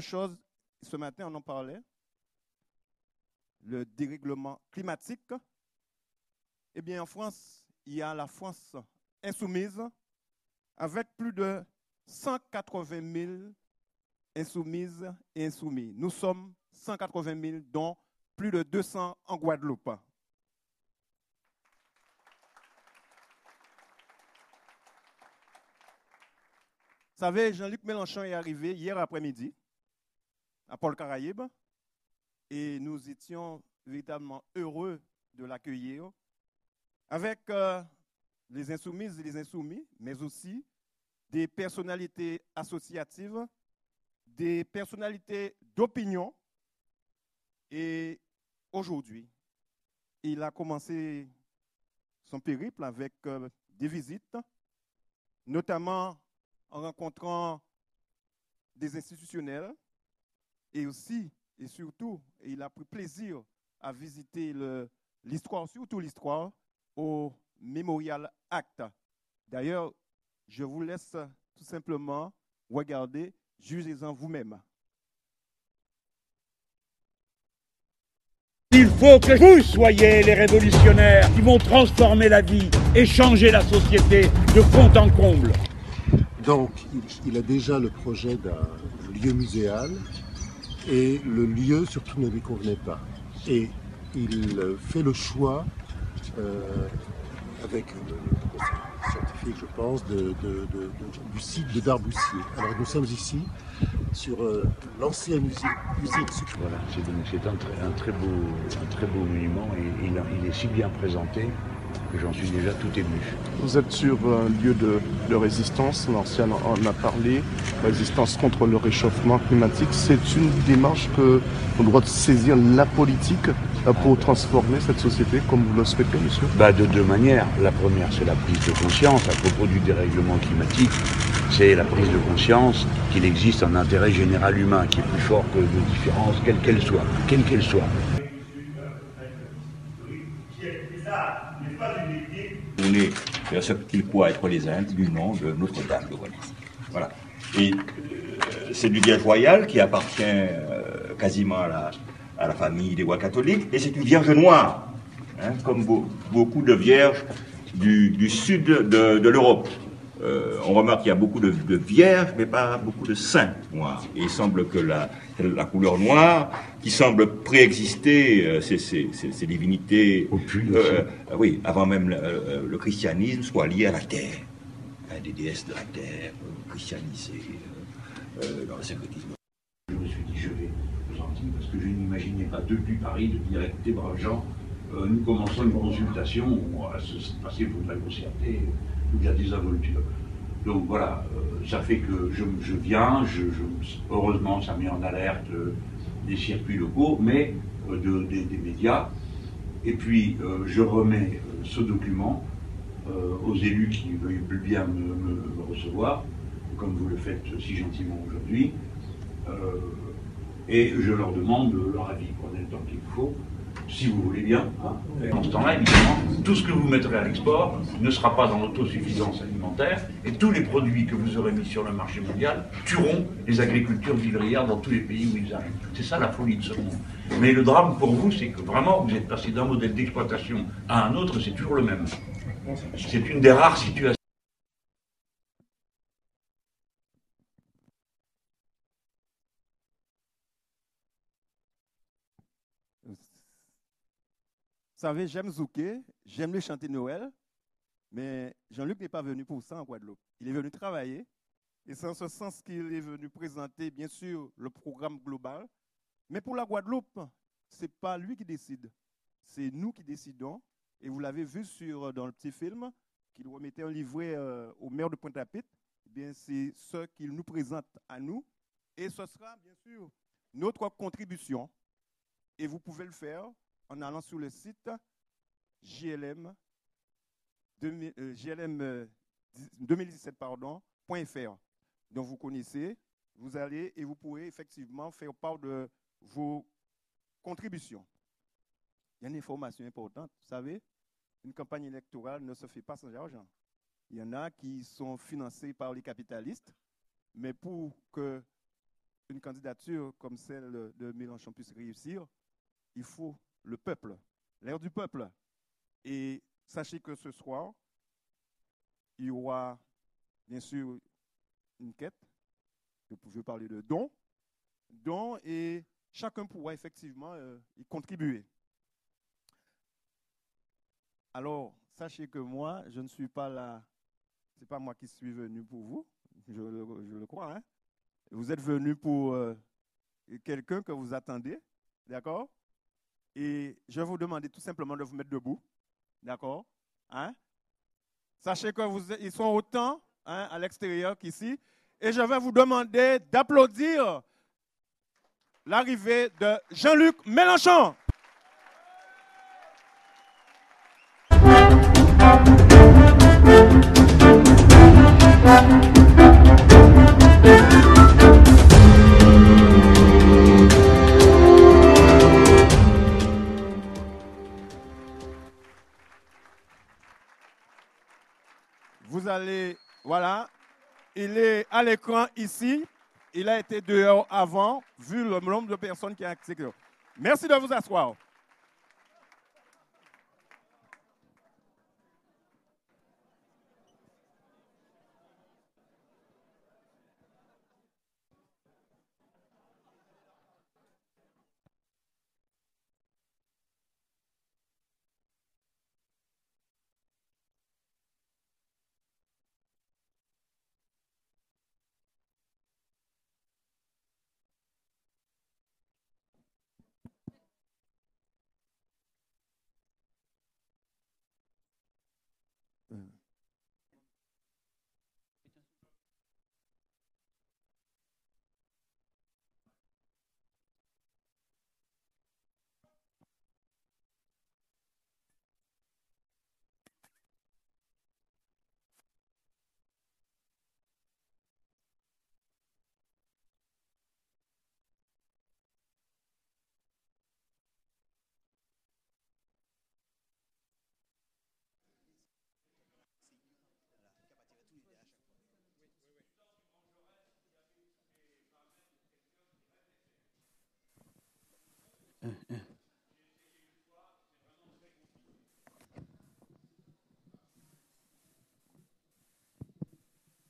chose, ce matin, on en parlait, le dérèglement climatique. Eh bien, en France, il y a la France insoumise avec plus de 180 000 insoumises et insoumis. Nous sommes 180 000, dont plus de 200 en Guadeloupe. Vous savez, Jean-Luc Mélenchon est arrivé hier après-midi à Paul Caraïbe et nous étions véritablement heureux de l'accueillir avec euh, les insoumises et les insoumis, mais aussi des personnalités associatives, des personnalités d'opinion. Et aujourd'hui, il a commencé son périple avec euh, des visites, notamment en rencontrant des institutionnels et aussi et surtout, il a pris plaisir à visiter l'histoire, surtout l'histoire, au Memorial Act. D'ailleurs, je vous laisse tout simplement regarder, jugez-en vous-même. Il faut que vous soyez les révolutionnaires qui vont transformer la vie et changer la société de fond en comble. Donc, il, a déjà le projet d'un lieu muséal et le lieu surtout ne lui convenait pas. Et il fait le choix euh, avec le, scientifique, je pense, du site de Darboussier. Alors nous sommes ici sur euh, l'ancienne usine, usine Voilà, c'est un, très beau, un très beau monument et il est si bien présenté j'en suis déjà tout ému. Vous êtes sur un lieu de, de résistance, l'ancien en a parlé, résistance contre le réchauffement climatique. C'est une démarche que on doit saisir la politique euh, pour transformer cette société comme vous le souhaitez, monsieur bah De deux manières. La première, c'est la prise de conscience à propos du dérèglement climatique. C'est la prise de conscience qu'il existe un intérêt général humain qui est plus fort que de différences, quelles qu'elles soient, quelles qu'elles soient. Ce qu'il pourrait être les Indes du nom de Notre-Dame de Voilà. Et euh, c'est du vierge royal qui appartient euh, quasiment à la, à la famille des rois catholiques, et c'est une vierge noire, hein, comme beaucoup de vierges du, sud de, l'Europe. Euh, on remarque qu'il y a beaucoup de, vierges, mais pas beaucoup de saints noirs. Et il semble que la, la couleur noire, qui semble préexister euh, ces, divinités, euh, oui, avant même le, christianisme, soit lié à la terre, hein, des déesses de la terre, christianisées dans le syncrétisme. Je me suis dit, je vais parce que je n'imaginais pas depuis Paris de dire écoutez, braves gens, euh, nous commençons une consultation, à se passer, il faudrait concerter, il y a des involtures. Donc voilà, euh, ça fait que je, viens, heureusement ça met en alerte euh, des circuits locaux, mais des, médias. Et puis je remets ce document aux élus qui veulent bien me, recevoir, comme vous le faites si gentiment aujourd'hui et je leur demande leur avis. Prenez le temps qu'il faut, si vous voulez bien. Hein. En ce temps-là, évidemment, tout ce que vous mettrez à l'export ne sera pas dans l'autosuffisance alimentaire, et tous les produits que vous aurez mis sur le marché mondial tueront les agricultures vivrières dans tous les pays où ils arrivent. C'est ça la folie de ce monde. Mais le drame pour vous, c'est que vraiment, vous êtes passé d'un modèle d'exploitation à un autre, c'est toujours le même. C'est une des rares situations. Savez, j'aime Zouké, j'aime les chanter Noël, mais Jean-Luc n'est pas venu pour ça en Guadeloupe. Il est venu travailler, et c'est en ce sens qu'il est venu présenter, bien sûr, le programme global. Mais pour la Guadeloupe, ce n'est pas lui qui décide, c'est nous qui décidons. Et vous l'avez vu sur, dans le petit film qu'il remettait un livret euh, au maire de Pointe-à-Pitre. Eh c'est ce qu'il nous présente à nous. Et ce sera, bien sûr, notre contribution. Et vous pouvez le faire en allant sur le site JLM, 2017, 2017 pardon, dont vous connaissez. Vous allez et vous pourrez effectivement faire part de vos contributions. Il y a une information importante. Vous savez, une campagne électorale ne se fait pas sans argent. Il y en a qui sont financés par les capitalistes, mais pour que une candidature comme celle de Mélenchon puisse réussir, il faut le peuple, l'air du peuple. Et sachez que ce soir, il y aura bien sûr une quête. Je veux parler de dons. Dons et chacun pourra effectivement euh, y contribuer. Alors, sachez que moi, je ne suis pas là, ce n'est pas moi qui suis venu pour vous, je le, crois. Hein. Vous êtes venu pour euh, quelqu'un que vous attendez, d'accord? Et je vais vous demander tout simplement de vous mettre debout, d'accord? Hein? Sachez que vous, ils sont autant hein, à l'extérieur qu'ici. Et je vais vous demander d'applaudir l'arrivée de Jean-Luc Mélenchon. Vous allez, voilà, il est à l'écran ici. Il a été dehors avant, vu le nombre de personnes qui ont accès. Merci de vous asseoir.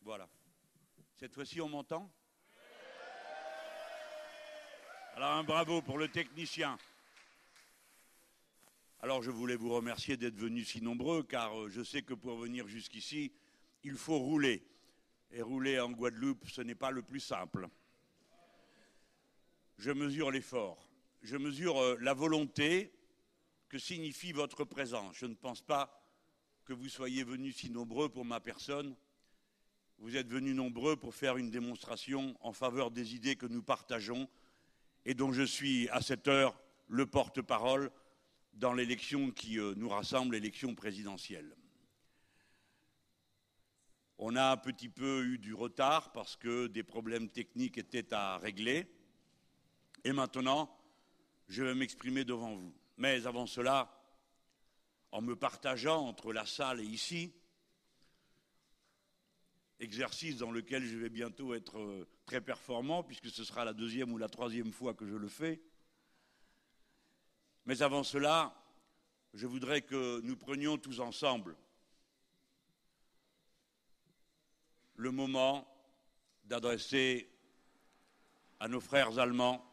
Voilà. Cette fois-ci, on m'entend Alors un bravo pour le technicien. Alors je voulais vous remercier d'être venus si nombreux, car euh, je sais que pour venir jusqu'ici, il faut rouler. Et rouler en Guadeloupe, ce n'est pas le plus simple. Je mesure l'effort je mesure euh, la volonté que signifie votre présence. Je ne pense pas que vous soyez venus si nombreux pour ma personne. Vous êtes venus nombreux pour faire une démonstration en faveur des idées que nous partageons et dont je suis à cette heure le porte-parole dans l'élection qui euh, nous rassemble, l'élection présidentielle. On a un petit peu eu du retard parce que des problèmes techniques étaient à régler. Et maintenant, je vais m'exprimer devant vous. Mais avant cela, en me partageant entre la salle et ici, exercice dans lequel je vais bientôt être euh, très performant, puisque ce sera la deuxième ou la troisième fois que je le fais. Mais avant cela, je voudrais que nous prenions tous ensemble le moment d'adresser à nos frères allemands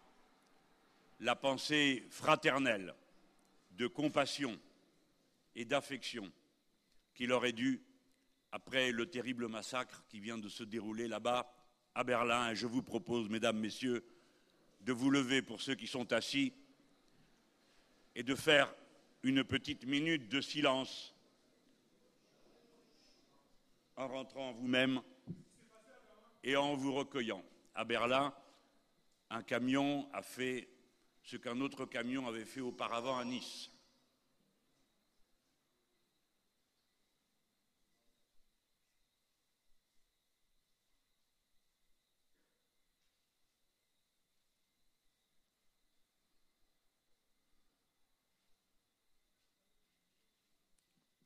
la pensée fraternelle, de compassion et d'affection qu'il aurait dû après le terrible massacre qui vient de se dérouler là-bas à Berlin. Et je vous propose, mesdames, messieurs, de vous lever pour ceux qui sont assis et de faire une petite minute de silence en rentrant vous-même et en vous recueillant. À Berlin, un camion a fait ce qu'un autre camion avait fait auparavant à Nice.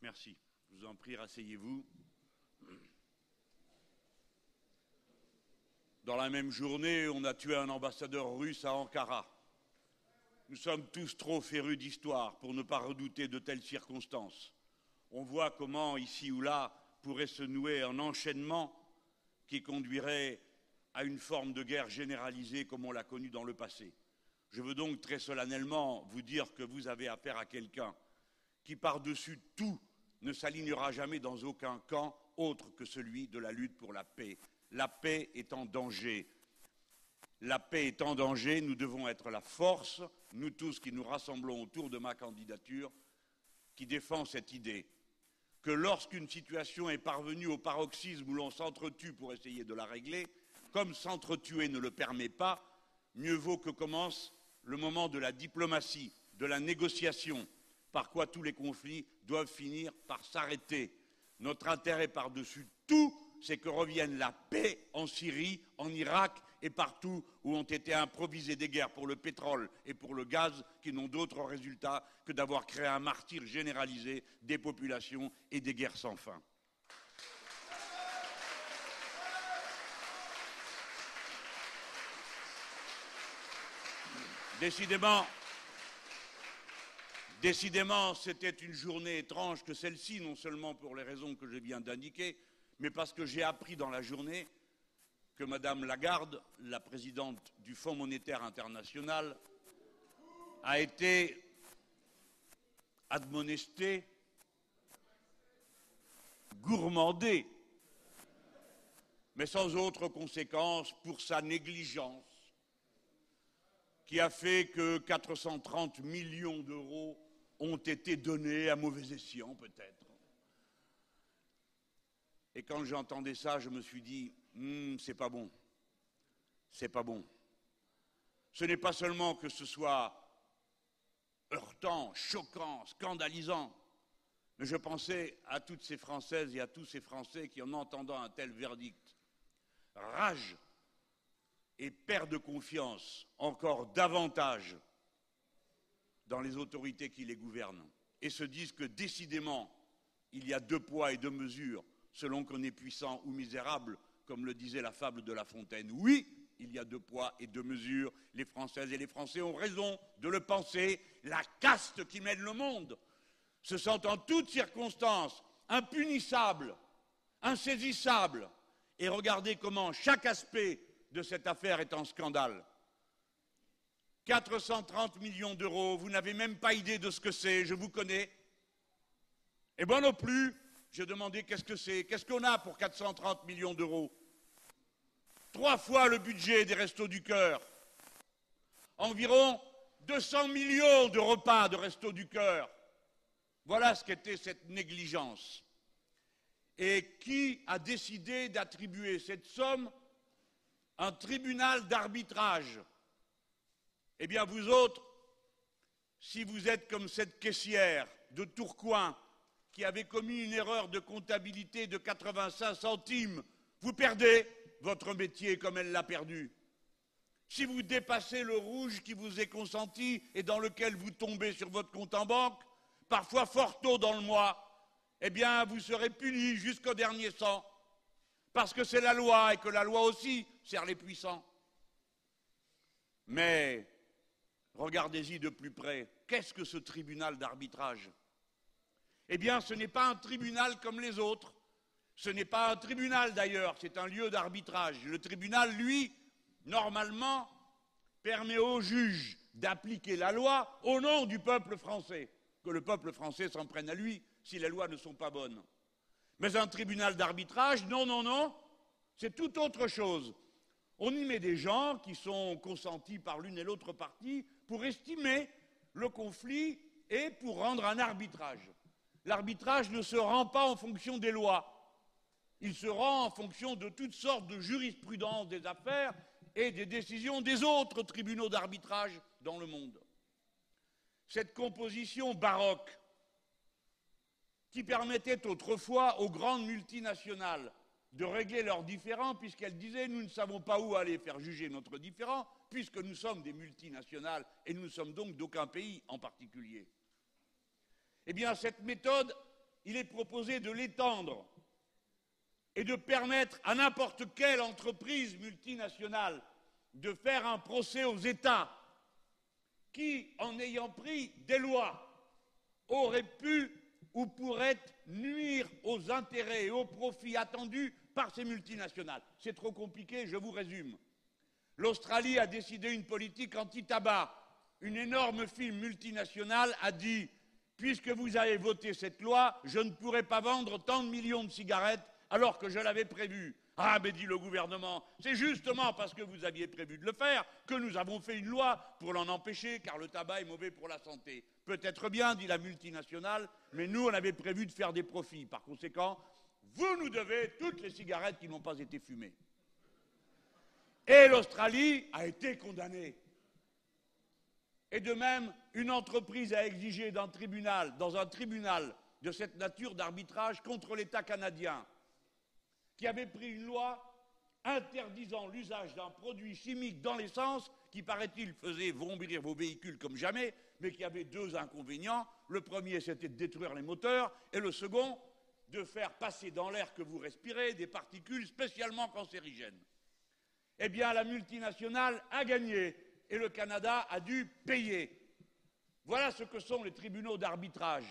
Merci. Je vous en prie, rasseyez-vous. Dans la même journée, on a tué un ambassadeur russe à Ankara. Nous sommes tous trop férus d'histoire pour ne pas redouter de telles circonstances. On voit comment, ici ou là, pourrait se nouer un enchaînement qui conduirait à une forme de guerre généralisée comme on l'a connue dans le passé. Je veux donc très solennellement vous dire que vous avez affaire à quelqu'un qui, par-dessus tout, ne s'alignera jamais dans aucun camp autre que celui de la lutte pour la paix. La paix est en danger. La paix est en danger, nous devons être la force, nous tous qui nous rassemblons autour de ma candidature, qui défend cette idée que lorsqu'une situation est parvenue au paroxysme où l'on s'entretue pour essayer de la régler, comme s'entretuer ne le permet pas, mieux vaut que commence le moment de la diplomatie, de la négociation, par quoi tous les conflits doivent finir par s'arrêter. Notre intérêt par-dessus tout, c'est que revienne la paix en Syrie, en Irak et partout où ont été improvisées des guerres pour le pétrole et pour le gaz qui n'ont d'autre résultat que d'avoir créé un martyr généralisé des populations et des guerres sans fin. Décidément, décidément, c'était une journée étrange que celle-ci, non seulement pour les raisons que je viens d'indiquer, mais parce que j'ai appris dans la journée que Madame Lagarde, la présidente du Fonds monétaire international, a été admonestée, gourmandée, mais sans autre conséquence pour sa négligence qui a fait que 430 millions d'euros ont été donnés à mauvais escient, peut-être. Et quand j'entendais ça, je me suis dit, hmm, c'est pas bon. C'est pas bon. Ce n'est pas seulement que ce soit heurtant, choquant, scandalisant, mais je pensais à toutes ces Françaises et à tous ces Français qui, en entendant un tel verdict, rage et perdent confiance encore davantage dans les autorités qui les gouvernent et se disent que décidément, il y a deux poids et deux mesures selon qu'on est puissant ou misérable, comme le disait la fable de La Fontaine. Oui, il y a deux poids et deux mesures. Les Françaises et les Français ont raison de le penser. La caste qui mène le monde se sent en toutes circonstances impunissable, insaisissable. Et regardez comment chaque aspect de cette affaire est un scandale. 430 millions d'euros, vous n'avez même pas idée de ce que c'est, je vous connais. Et moi non plus, j'ai demandé qu'est-ce que c'est, qu'est-ce qu'on a pour 430 millions d'euros? Trois fois le budget des Restos du Cœur. Environ 200 millions de repas de Restos du Cœur. Voilà ce qu'était cette négligence. Et qui a décidé d'attribuer cette somme? Un tribunal d'arbitrage. Eh bien, vous autres, si vous êtes comme cette caissière de Tourcoing qui avait commis une erreur de comptabilité de 85 centimes, vous perdez votre métier comme elle l'a perdu. Si vous dépassez le rouge qui vous est consenti et dans lequel vous tombez sur votre compte en banque, parfois fort tôt dans le mois, eh bien, vous serez puni jusqu'au dernier sang parce que c'est la loi et que la loi aussi sert les puissants. Mais regardez-y de plus près, qu'est-ce que ce tribunal d'arbitrage? Eh bien, ce n'est pas un tribunal comme les autres. Ce n'est pas un tribunal d'ailleurs, c'est un lieu d'arbitrage. Le tribunal, lui, normalement, permet aux juges d'appliquer la loi au nom du peuple français, que le peuple français s'en prenne à lui si les lois ne sont pas bonnes. Mais un tribunal d'arbitrage, non, non, non, c'est tout autre chose. On y met des gens qui sont consentis par l'une et l'autre partie pour estimer le conflit et pour rendre un arbitrage. L'arbitrage ne se rend pas en fonction des lois, il se rend en fonction de toutes sortes de jurisprudence des affaires et des décisions des autres tribunaux d'arbitrage dans le monde. Cette composition baroque qui permettait autrefois aux grandes multinationales de régler leurs différends, puisqu'elles disaient nous ne savons pas où aller faire juger notre différend, puisque nous sommes des multinationales et nous ne sommes donc d'aucun pays en particulier. Eh bien, cette méthode, il est proposé de l'étendre et de permettre à n'importe quelle entreprise multinationale de faire un procès aux États qui, en ayant pris des lois, auraient pu ou pourraient nuire aux intérêts et aux profits attendus par ces multinationales. C'est trop compliqué, je vous résume. L'Australie a décidé une politique anti-tabac. Une énorme firme multinationale a dit Puisque vous avez voté cette loi, je ne pourrai pas vendre tant de millions de cigarettes alors que je l'avais prévu. Ah, mais dit le gouvernement, c'est justement parce que vous aviez prévu de le faire que nous avons fait une loi pour l'en empêcher, car le tabac est mauvais pour la santé. Peut-être bien, dit la multinationale, mais nous, on avait prévu de faire des profits. Par conséquent, vous nous devez toutes les cigarettes qui n'ont pas été fumées. Et l'Australie a été condamnée. Et de même, une entreprise a exigé d'un tribunal, dans un tribunal de cette nature d'arbitrage contre l'État canadien, qui avait pris une loi interdisant l'usage d'un produit chimique dans l'essence qui, paraît-il, faisait vrombir vos véhicules comme jamais, mais qui avait deux inconvénients. Le premier, c'était de détruire les moteurs, et le second, de faire passer dans l'air que vous respirez des particules spécialement cancérigènes. Eh bien, la multinationale a gagné et le Canada a dû payer. Voilà ce que sont les tribunaux d'arbitrage.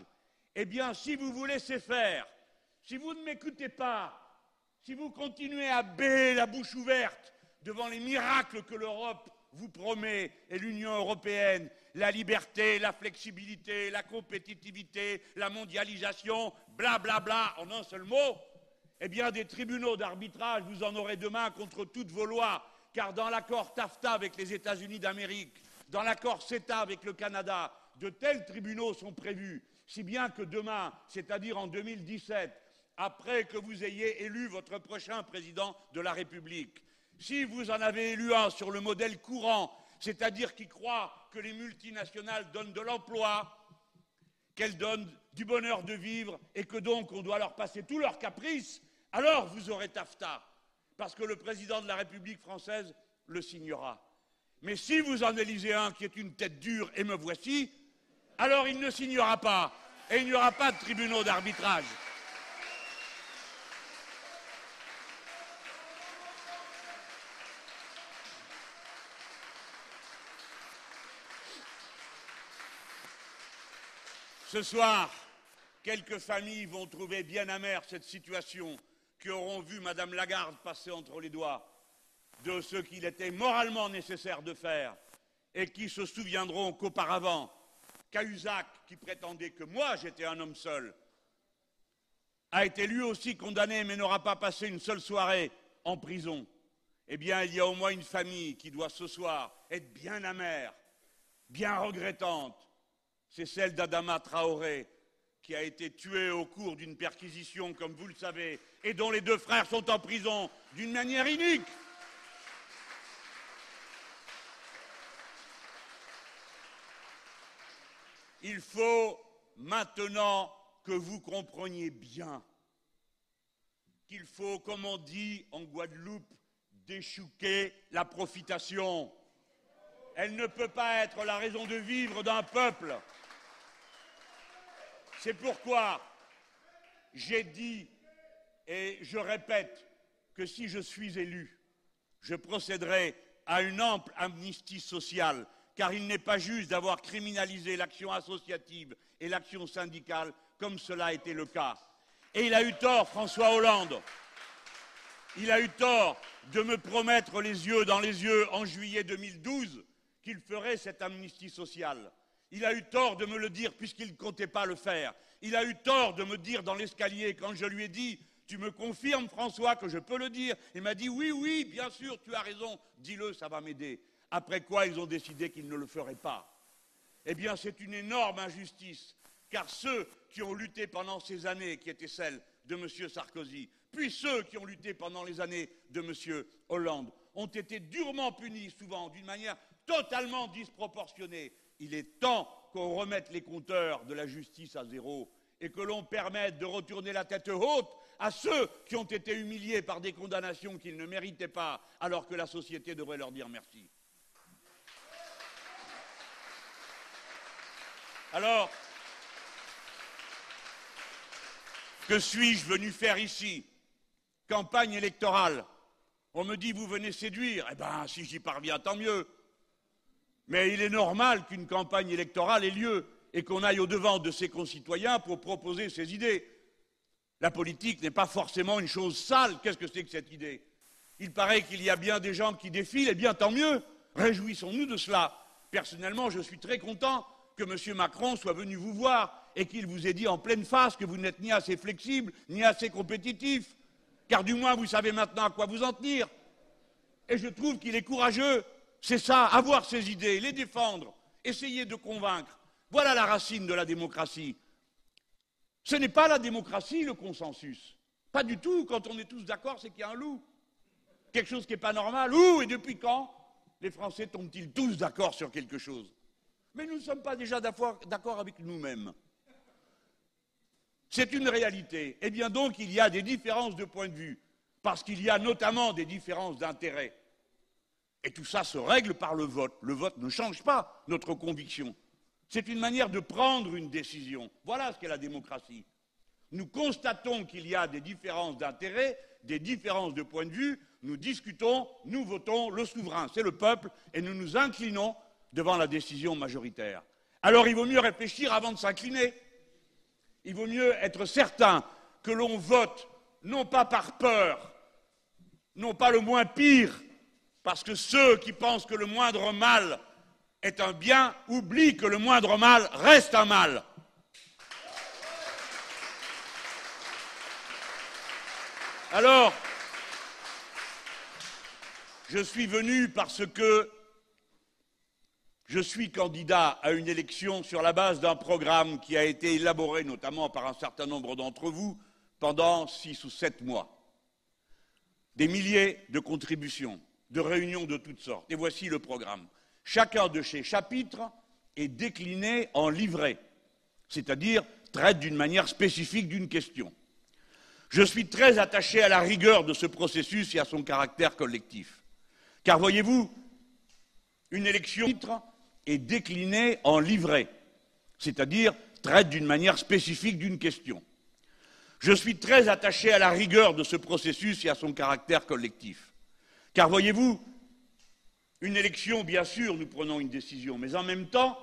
Eh bien, si vous vous laissez faire, si vous ne m'écoutez pas, si vous continuez à bêler la bouche ouverte devant les miracles que l'Europe vous promet et l'Union européenne, la liberté, la flexibilité, la compétitivité, la mondialisation, blablabla, bla, bla, en un seul mot, eh bien, des tribunaux d'arbitrage, vous en aurez demain contre toutes vos lois, car dans l'accord TAFTA avec les États-Unis d'Amérique, dans l'accord CETA avec le Canada, de tels tribunaux sont prévus, si bien que demain, c'est-à-dire en 2017, après que vous ayez élu votre prochain président de la République. Si vous en avez élu un sur le modèle courant, c'est-à-dire qui croit que les multinationales donnent de l'emploi, qu'elles donnent du bonheur de vivre et que donc on doit leur passer tous leurs caprices, alors vous aurez TAFTA, parce que le président de la République française le signera. Mais si vous en élisez un qui est une tête dure, et me voici, alors il ne signera pas, et il n'y aura pas de tribunaux d'arbitrage. Ce soir, quelques familles vont trouver bien amère cette situation, qui auront vu Madame Lagarde passer entre les doigts de ce qu'il était moralement nécessaire de faire, et qui se souviendront qu'auparavant, Cahuzac, qui prétendait que moi j'étais un homme seul, a été lui aussi condamné mais n'aura pas passé une seule soirée en prison. Eh bien, il y a au moins une famille qui doit ce soir être bien amère, bien regrettante, c'est celle d'Adama Traoré, qui a été tuée au cours d'une perquisition, comme vous le savez, et dont les deux frères sont en prison d'une manière inique. Il faut maintenant que vous compreniez bien qu'il faut, comme on dit en Guadeloupe, déchouquer la profitation. Elle ne peut pas être la raison de vivre d'un peuple. C'est pourquoi j'ai dit, et je répète, que si je suis élu, je procéderai à une ample amnistie sociale, car il n'est pas juste d'avoir criminalisé l'action associative et l'action syndicale comme cela a été le cas. Et il a eu tort, François Hollande. Il a eu tort de me promettre les yeux dans les yeux en juillet 2012 qu'il ferait cette amnistie sociale. Il a eu tort de me le dire puisqu'il ne comptait pas le faire. Il a eu tort de me dire dans l'escalier quand je lui ai dit Tu me confirmes, François, que je peux le dire? Il m'a dit Oui, oui, bien sûr, tu as raison, dis-le, ça va m'aider. Après quoi, ils ont décidé qu'ils ne le feraient pas. Eh bien, c'est une énorme injustice, car ceux qui ont lutté pendant ces années, qui étaient celles de M. Sarkozy, puis ceux qui ont lutté pendant les années de M. Hollande, ont été durement punis, souvent d'une manière totalement disproportionnée il est temps qu'on remette les compteurs de la justice à zéro et que l'on permette de retourner la tête haute à ceux qui ont été humiliés par des condamnations qu'ils ne méritaient pas, alors que la société devrait leur dire merci. Alors, que suis-je venu faire ici? Campagne électorale. On me dit, vous venez séduire. Eh bien, si j'y parviens, tant mieux. Mais il est normal qu'une campagne électorale ait lieu et qu'on aille au-devant de ses concitoyens pour proposer ses idées. La politique n'est pas forcément une chose sale. Qu'est-ce que c'est que cette idée? Il paraît qu'il y a bien des gens qui défilent, eh bien tant mieux. Réjouissons-nous de cela. Personnellement, je suis très content que M. Macron soit venu vous voir et qu'il vous ait dit en pleine face que vous n'êtes ni assez flexible, ni assez compétitif, car du moins vous savez maintenant à quoi vous en tenir. Et je trouve qu'il est courageux. C'est ça, avoir ses idées, les défendre, essayer de convaincre. Voilà la racine de la démocratie. Ce n'est pas la démocratie, le consensus. Pas du tout. Quand on est tous d'accord, c'est qu'il y a un loup. Quelque chose qui n'est pas normal. Ouh, et depuis quand les Français tombent-ils tous d'accord sur quelque chose? Mais nous ne sommes pas déjà d'accord avec nous-mêmes. C'est une réalité. Eh bien donc, il y a des différences de point de vue, parce qu'il y a notamment des différences d'intérêt. Et tout ça se règle par le vote. Le vote ne change pas notre conviction. C'est une manière de prendre une décision. Voilà ce qu'est la démocratie. Nous constatons qu'il y a des différences d'intérêt, des différences de point de vue, nous discutons, nous votons, le souverain, c'est le peuple, et nous nous inclinons devant la décision majoritaire. Alors il vaut mieux réfléchir avant de s'incliner. Il vaut mieux être certain que l'on vote non pas par peur, non pas le moins pire, parce que ceux qui pensent que le moindre mal est un bien oublient que le moindre mal reste un mal. Alors, je suis venu parce que je suis candidat à une élection sur la base d'un programme qui a été élaboré notamment par un certain nombre d'entre vous pendant six ou sept mois. Des milliers de contributions, de réunions de toutes sortes. Et voici le programme. Chacun de ces chapitres est décliné en livrets, c'est-à-dire traite d'une manière spécifique d'une question. Je suis très attaché à la rigueur de ce processus et à son caractère collectif. Car voyez-vous, une élection est déclinée en livret, c'est-à-dire traite d'une manière spécifique d'une question. Je suis très attaché à la rigueur de ce processus et à son caractère collectif. Car voyez-vous, une élection, bien sûr, nous prenons une décision, mais en même temps,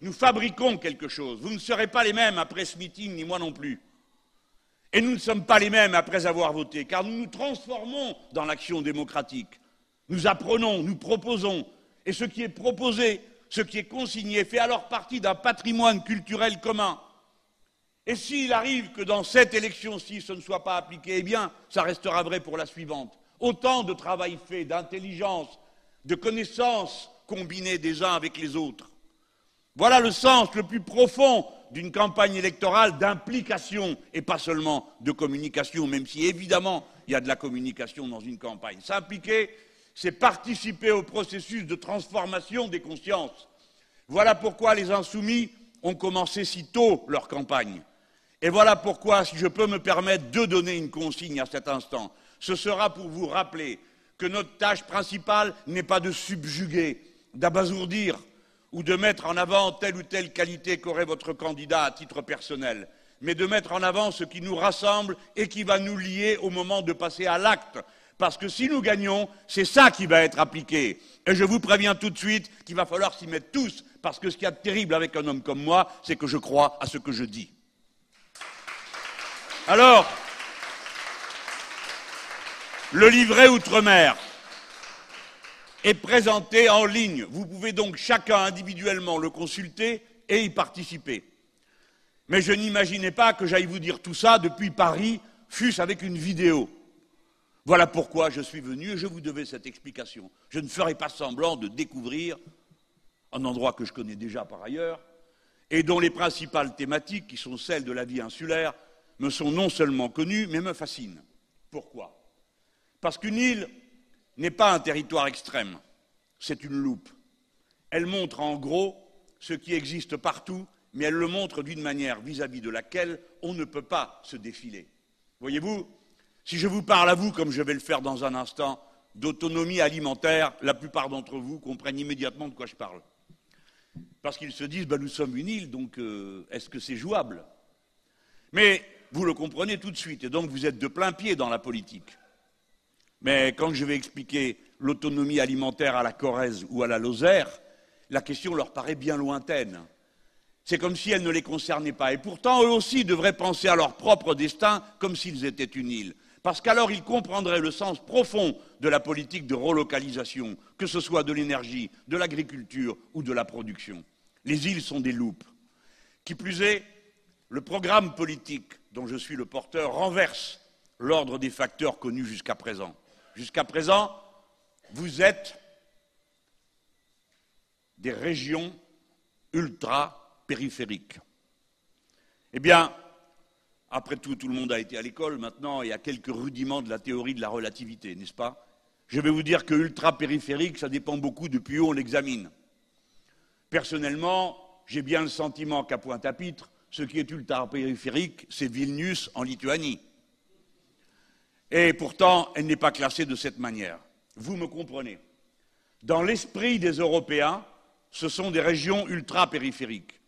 nous fabriquons quelque chose. Vous ne serez pas les mêmes après ce meeting, ni moi non plus. Et nous ne sommes pas les mêmes après avoir voté, car nous nous transformons dans l'action démocratique. Nous apprenons, nous proposons, et ce qui est proposé, ce qui est consigné, fait alors partie d'un patrimoine culturel commun. Et s'il arrive que dans cette élection-ci, ce ne soit pas appliqué, eh bien, ça restera vrai pour la suivante. Autant de travail fait, d'intelligence, de connaissances combinées des uns avec les autres. Voilà le sens le plus profond d'une campagne électorale d'implication et pas seulement de communication, même si évidemment il y a de la communication dans une campagne. S'impliquer, c'est participer au processus de transformation des consciences. Voilà pourquoi les insoumis ont commencé si tôt leur campagne. Et voilà pourquoi, si je peux me permettre de donner une consigne à cet instant, ce sera pour vous rappeler que notre tâche principale n'est pas de subjuguer, d'abasourdir ou de mettre en avant telle ou telle qualité qu'aurait votre candidat à titre personnel, mais de mettre en avant ce qui nous rassemble et qui va nous lier au moment de passer à l'acte, parce que si nous gagnons, c'est ça qui va être appliqué. Et je vous préviens tout de suite qu'il va falloir s'y mettre tous, parce que ce qu'il y a de terrible avec un homme comme moi, c'est que je crois à ce que je dis. Alors, le livret Outre-mer est présenté en ligne. Vous pouvez donc chacun individuellement le consulter et y participer. Mais je n'imaginais pas que j'aille vous dire tout ça depuis Paris, fût-ce avec une vidéo. Voilà pourquoi je suis venu et je vous devais cette explication. Je ne ferai pas semblant de découvrir un endroit que je connais déjà par ailleurs et dont les principales thématiques, qui sont celles de la vie insulaire, me sont non seulement connues, mais me fascinent. Pourquoi? Parce qu'une île n'est pas un territoire extrême, c'est une loupe. Elle montre en gros ce qui existe partout, mais elle le montre d'une manière vis-à-vis -vis de laquelle on ne peut pas se défiler. Voyez-vous, si je vous parle à vous, comme je vais le faire dans un instant, d'autonomie alimentaire, la plupart d'entre vous comprennent immédiatement de quoi je parle. Parce qu'ils se disent, ben, nous sommes une île, donc euh, est-ce que c'est jouable? Mais vous le comprenez tout de suite, et donc vous êtes de plein pied dans la politique. Mais quand je vais expliquer l'autonomie alimentaire à la Corrèze ou à la Lozère, la question leur paraît bien lointaine. C'est comme si elle ne les concernait pas. Et pourtant, eux aussi devraient penser à leur propre destin comme s'ils étaient une île. Parce qu'alors ils comprendraient le sens profond de la politique de relocalisation, que ce soit de l'énergie, de l'agriculture ou de la production. Les îles sont des loupes. Qui plus est, le programme politique dont je suis le porteur renverse l'ordre des facteurs connus jusqu'à présent. Jusqu'à présent, vous êtes des régions ultra-périphériques. Eh bien, après tout, tout le monde a été à l'école, maintenant il y a quelques rudiments de la théorie de la relativité, n'est-ce pas? Je vais vous dire que ultra-périphérique, ça dépend beaucoup depuis où on l'examine. Personnellement, j'ai bien le sentiment qu'à Pointe-à-Pitre, ce qui est ultra-périphérique, c'est Vilnius en Lituanie. Et pourtant, elle n'est pas classée de cette manière. Vous me comprenez. Dans l'esprit des Européens, ce sont des régions ultra-périphériques.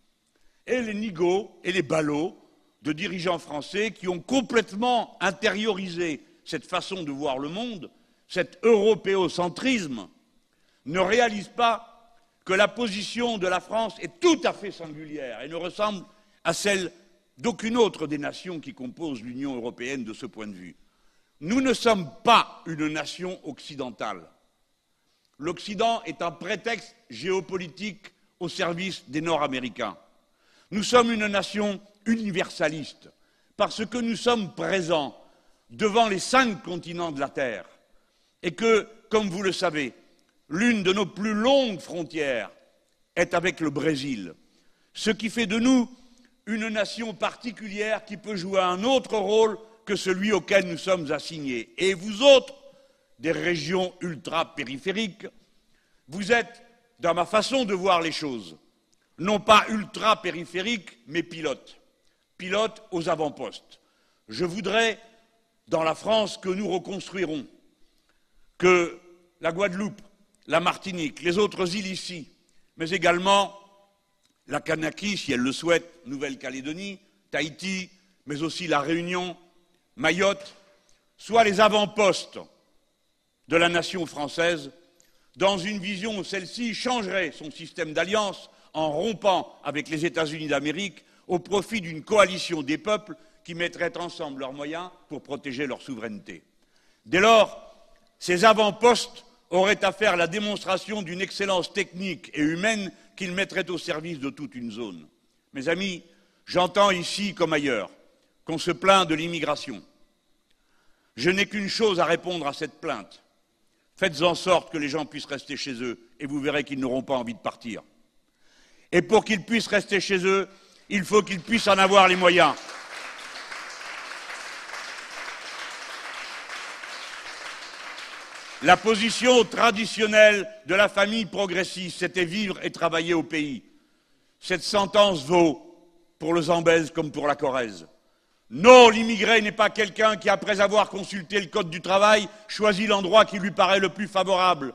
Et les nigauds et les ballots de dirigeants français qui ont complètement intériorisé cette façon de voir le monde, cet européocentrisme, ne réalisent pas que la position de la France est tout à fait singulière et ne ressemble à celle d'aucune autre des nations qui composent l'Union européenne de ce point de vue. Nous ne sommes pas une nation occidentale. L'Occident est un prétexte géopolitique au service des Nord-Américains. Nous sommes une nation universaliste parce que nous sommes présents devant les cinq continents de la Terre et que, comme vous le savez, l'une de nos plus longues frontières est avec le Brésil, ce qui fait de nous une nation particulière qui peut jouer un autre rôle que celui auquel nous sommes assignés. Et vous autres, des régions ultra-périphériques, vous êtes, dans ma façon de voir les choses, non pas ultra-périphériques, mais pilotes. Pilotes aux avant-postes. Je voudrais, dans la France que nous reconstruirons, que la Guadeloupe, la Martinique, les autres îles ici, mais également la Kanaki, si elle le souhaite, Nouvelle-Calédonie, Tahiti, mais aussi la Réunion, Mayotte, soient les avant-postes de la nation française dans une vision où celle-ci changerait son système d'alliance en rompant avec les États-Unis d'Amérique au profit d'une coalition des peuples qui mettraient ensemble leurs moyens pour protéger leur souveraineté. Dès lors, ces avant-postes auraient à faire la démonstration d'une excellence technique et humaine qu'ils mettraient au service de toute une zone. Mes amis, j'entends ici comme ailleurs qu'on se plaint de l'immigration. Je n'ai qu'une chose à répondre à cette plainte. Faites en sorte que les gens puissent rester chez eux et vous verrez qu'ils n'auront pas envie de partir. Et pour qu'ils puissent rester chez eux, il faut qu'ils puissent en avoir les moyens. La position traditionnelle de la famille progressiste, c'était vivre et travailler au pays. Cette sentence vaut pour le Zambèze comme pour la Corrèze. Non, l'immigré n'est pas quelqu'un qui, après avoir consulté le Code du travail, choisit l'endroit qui lui paraît le plus favorable.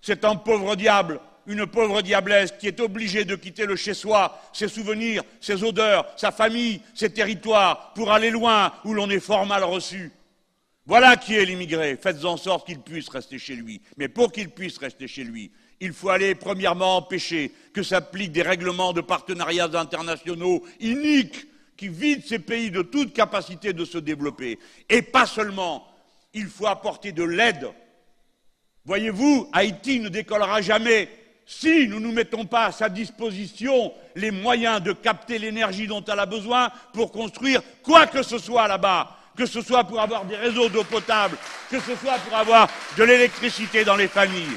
C'est un pauvre diable, une pauvre diablesse qui est obligée de quitter le chez-soi, ses souvenirs, ses odeurs, sa famille, ses territoires, pour aller loin où l'on est fort mal reçu. Voilà qui est l'immigré. Faites en sorte qu'il puisse rester chez lui. Mais pour qu'il puisse rester chez lui, il faut aller premièrement empêcher que s'appliquent des règlements de partenariats internationaux iniques qui vident ces pays de toute capacité de se développer. Et pas seulement, il faut apporter de l'aide. Voyez-vous, Haïti ne décollera jamais si nous ne mettons pas à sa disposition les moyens de capter l'énergie dont elle a besoin pour construire quoi que ce soit là-bas que ce soit pour avoir des réseaux d'eau potable, que ce soit pour avoir de l'électricité dans les familles.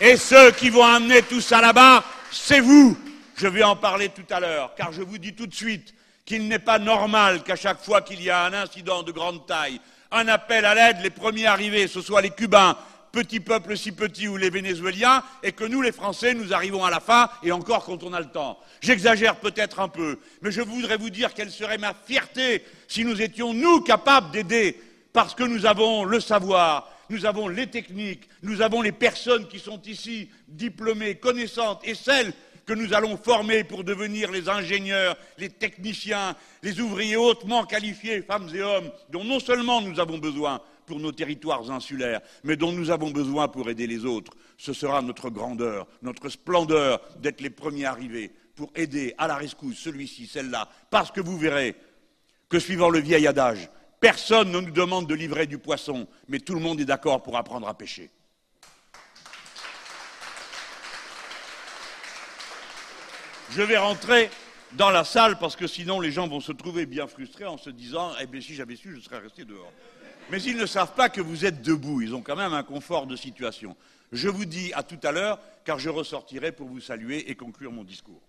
Et ceux qui vont amener tout ça là-bas, c'est vous. Je vais en parler tout à l'heure, car je vous dis tout de suite qu'il n'est pas normal qu'à chaque fois qu'il y a un incident de grande taille, un appel à l'aide, les premiers arrivés, ce soient les Cubains, petit peuple si petit ou les Vénézuéliens, et que nous, les Français, nous arrivons à la fin, et encore quand on a le temps. J'exagère peut-être un peu, mais je voudrais vous dire quelle serait ma fierté si nous étions, nous, capables d'aider, parce que nous avons le savoir, nous avons les techniques, nous avons les personnes qui sont ici, diplômées, connaissantes, et celles que nous allons former pour devenir les ingénieurs, les techniciens, les ouvriers hautement qualifiés, femmes et hommes, dont non seulement nous avons besoin pour nos territoires insulaires, mais dont nous avons besoin pour aider les autres. Ce sera notre grandeur, notre splendeur d'être les premiers arrivés pour aider à la rescousse celui-ci, celle-là, parce que vous verrez que suivant le vieil adage, personne ne nous demande de livrer du poisson, mais tout le monde est d'accord pour apprendre à pêcher. Je vais rentrer dans la salle parce que sinon les gens vont se trouver bien frustrés en se disant Eh bien, si j'avais su, je serais resté dehors. Mais ils ne savent pas que vous êtes debout. Ils ont quand même un confort de situation. Je vous dis à tout à l'heure, car je ressortirai pour vous saluer et conclure mon discours.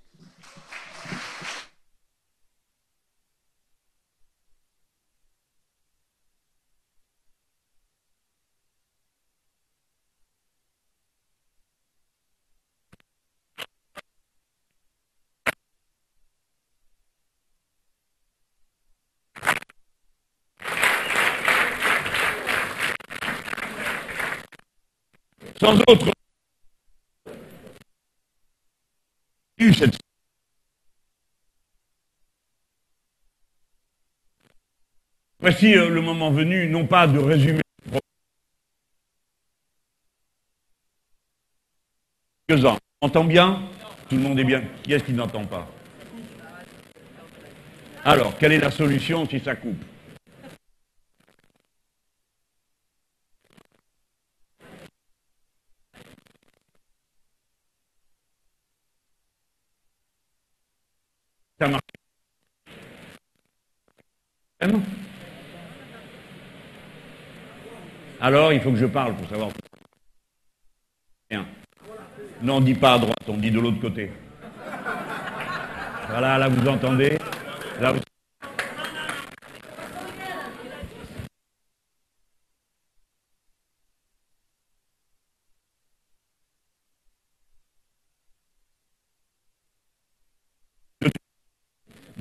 Sans autre Voici euh, le moment venu, non pas de résumer quelques-uns. Entend bien? Tout le monde est bien. Qui est-ce qui n'entend pas? Alors, quelle est la solution si ça coupe? Alors, il faut que je parle pour savoir. Rien. Non, on dit pas à droite, on dit de l'autre côté. Voilà, là vous entendez?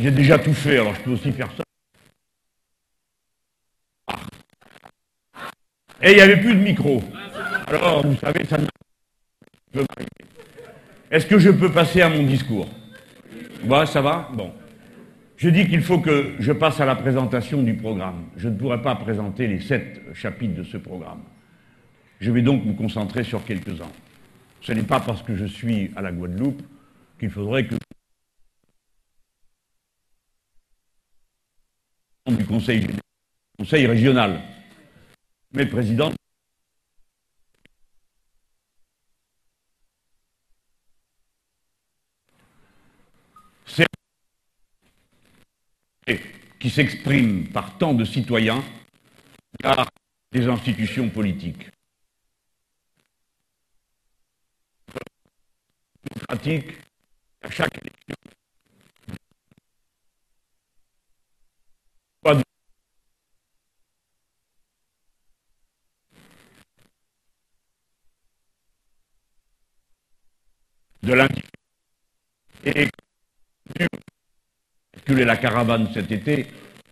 J'ai déjà tout fait, alors je peux aussi faire ça. Et il n'y avait plus de micro. Alors, vous savez, ça ne peut Est-ce que je peux passer à mon discours? Ouais, ça va? Bon. Je dis qu'il faut que je passe à la présentation du programme. Je ne pourrai pas présenter les sept chapitres de ce programme. Je vais donc me concentrer sur quelques-uns. Ce n'est pas parce que je suis à la Guadeloupe qu'il faudrait que du conseil, régional. Mais président qui s'exprime par tant de citoyens par des institutions politiques. Démocratique, à chaque élection, de l'indifférence. Et la caravane cet été,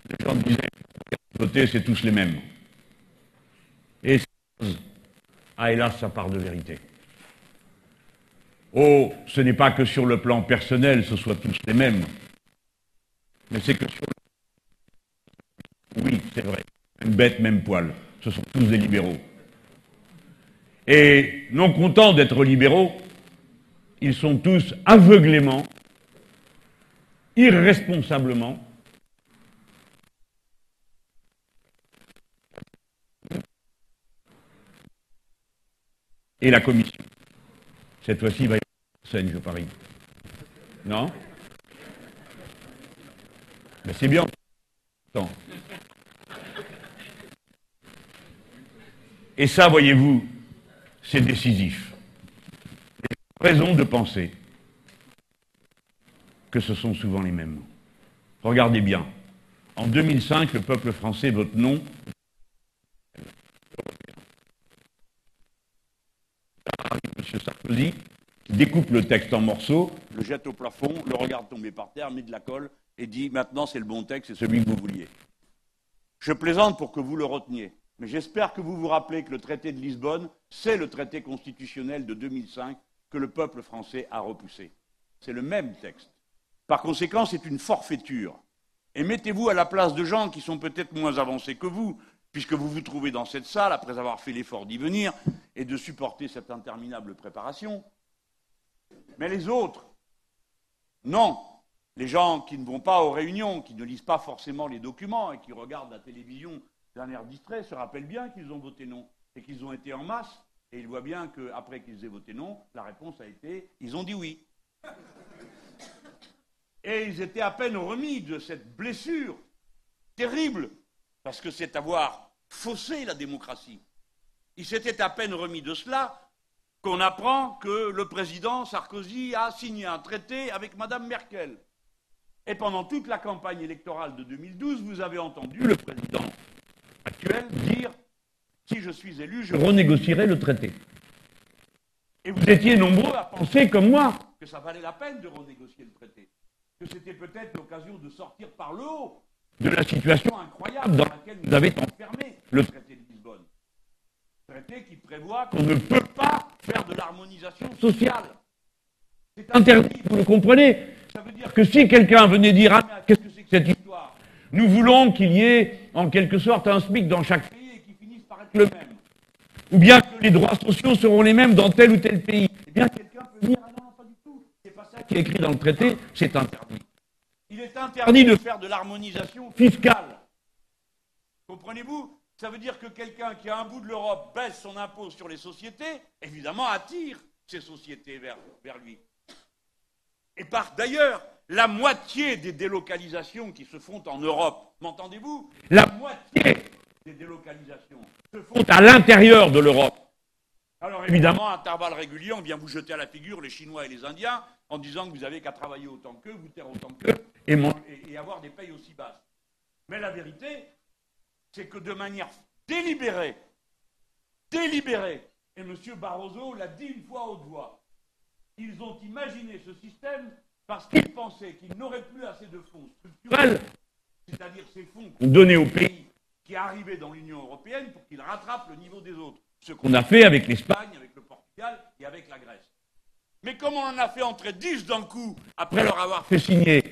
les gens disaient c'est tous les mêmes. Et ah hélas, ça part de vérité. Oh, ce n'est pas que sur le plan personnel, ce soit tous les mêmes, mais c'est que sur le... Oui, c'est vrai, même bête, même poil, ce sont tous des libéraux. Et non contents d'être libéraux, ils sont tous aveuglément, irresponsablement, et la commission. Cette fois-ci, il va y avoir scène, je parie. Non? Mais c'est bien. Et ça, voyez-vous, c'est décisif raison de penser que ce sont souvent les mêmes. Regardez bien. En 2005, le peuple français vote non. M. Sarkozy découpe le texte en morceaux, le jette au plafond, le regarde tomber par terre, met de la colle et dit maintenant c'est le bon texte, c'est celui que vous vouliez. Je plaisante pour que vous le reteniez, mais j'espère que vous vous rappelez que le traité de Lisbonne, c'est le traité constitutionnel de 2005 que le peuple français a repoussé. C'est le même texte. Par conséquent, c'est une forfaiture. Et mettez-vous à la place de gens qui sont peut-être moins avancés que vous, puisque vous vous trouvez dans cette salle après avoir fait l'effort d'y venir et de supporter cette interminable préparation. Mais les autres, non. Les gens qui ne vont pas aux réunions, qui ne lisent pas forcément les documents et qui regardent la télévision d'un air distrait, se rappellent bien qu'ils ont voté non et qu'ils ont été en masse. Et ils voient bien qu'après qu'ils aient voté non, la réponse a été ils ont dit oui. Et ils étaient à peine remis de cette blessure terrible, parce que c'est avoir faussé la démocratie. Ils s'étaient à peine remis de cela qu'on apprend que le président Sarkozy a signé un traité avec Mme Merkel. Et pendant toute la campagne électorale de 2012, vous avez entendu le président actuel dire si je suis élu, je renégocierai le traité. Et vous étiez nombreux à penser, comme moi, que ça valait la peine de renégocier le traité, que c'était peut-être l'occasion de sortir par le haut de la situation incroyable dans laquelle nous avez enfermé le traité de Lisbonne. Traité qui prévoit qu'on ne peut pas faire de l'harmonisation sociale. C'est interdit, vous le comprenez Ça veut dire que si quelqu'un venait dire ah, qu'est-ce que c'est que cette histoire? Nous voulons qu'il y ait en quelque sorte un SMIC dans chaque pays et qu'il finisse par être le même. Ou bien que les droits sociaux seront les mêmes dans tel ou tel pays. Eh bien, quelqu'un peut dire ah non, pas du tout. C'est pas ça qui est écrit dans le traité, c'est interdit. Il est interdit de faire de l'harmonisation fiscale. Comprenez-vous? Ça veut dire que quelqu'un qui a un bout de l'Europe baisse son impôt sur les sociétés, évidemment attire ces sociétés vers, vers lui. Et par d'ailleurs, la moitié des délocalisations qui se font en Europe, m'entendez-vous? La moitié des délocalisations se font à l'intérieur de l'Europe. Alors évidemment, à intervalles réguliers, on vient vous jeter à la figure les Chinois et les Indiens en disant que vous avez qu'à travailler autant qu'eux, vous taire autant qu'eux et, et avoir des payes aussi basses. Mais la vérité, c'est que de manière délibérée, délibérée, et M. Barroso l'a dit une fois haute voix, ils ont imaginé ce système parce qu'ils pensaient qu'ils n'auraient plus assez de fonds structurels, c'est-à-dire ces fonds donnés aux pays qui arrivaient dans l'Union européenne pour qu'ils rattrapent le niveau des autres. Ce qu'on a fait avec l'Espagne, avec le Portugal et avec la Grèce. Mais comme on en a fait entrer dix d'un coup après leur avoir fait signer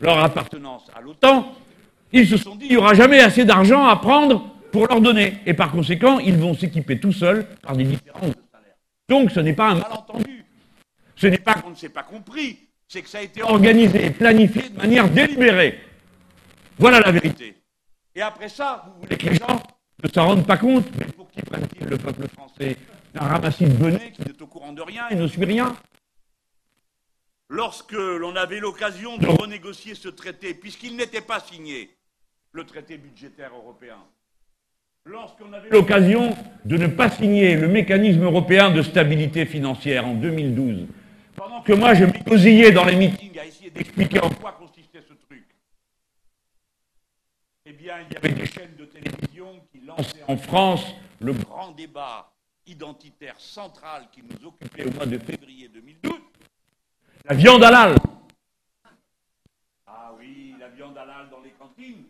leur appartenance à l'OTAN, ils se sont dit, il n'y aura jamais assez d'argent à prendre pour leur donner. Et par conséquent, ils vont s'équiper tout seuls par des différences de salaire. Donc ce n'est pas un malentendu. Ce n'est pas qu'on ne s'est pas compris. C'est que ça a été organisé et planifié de manière délibérée. Voilà la vérité. Et après ça, vous voulez que les gens ne s'en rendent pas compte Mais pour qui prennent-ils le peuple français Un ramassis de bonnet qui n'est au courant de rien et ne suit rien Lorsque l'on avait l'occasion de renégocier ce traité, puisqu'il n'était pas signé, le traité budgétaire européen. Lorsqu'on avait l'occasion de ne pas signer le mécanisme européen de stabilité financière en 2012, pendant que moi je m'écosillais dans les meetings à essayer d'expliquer en quoi consistait ce truc, eh bien, il y avait des chaînes de télévision qui lançaient en France le grand débat identitaire central qui nous occupait au mois de février 2012, la viande halal. Ah oui, la viande halal dans les cantines.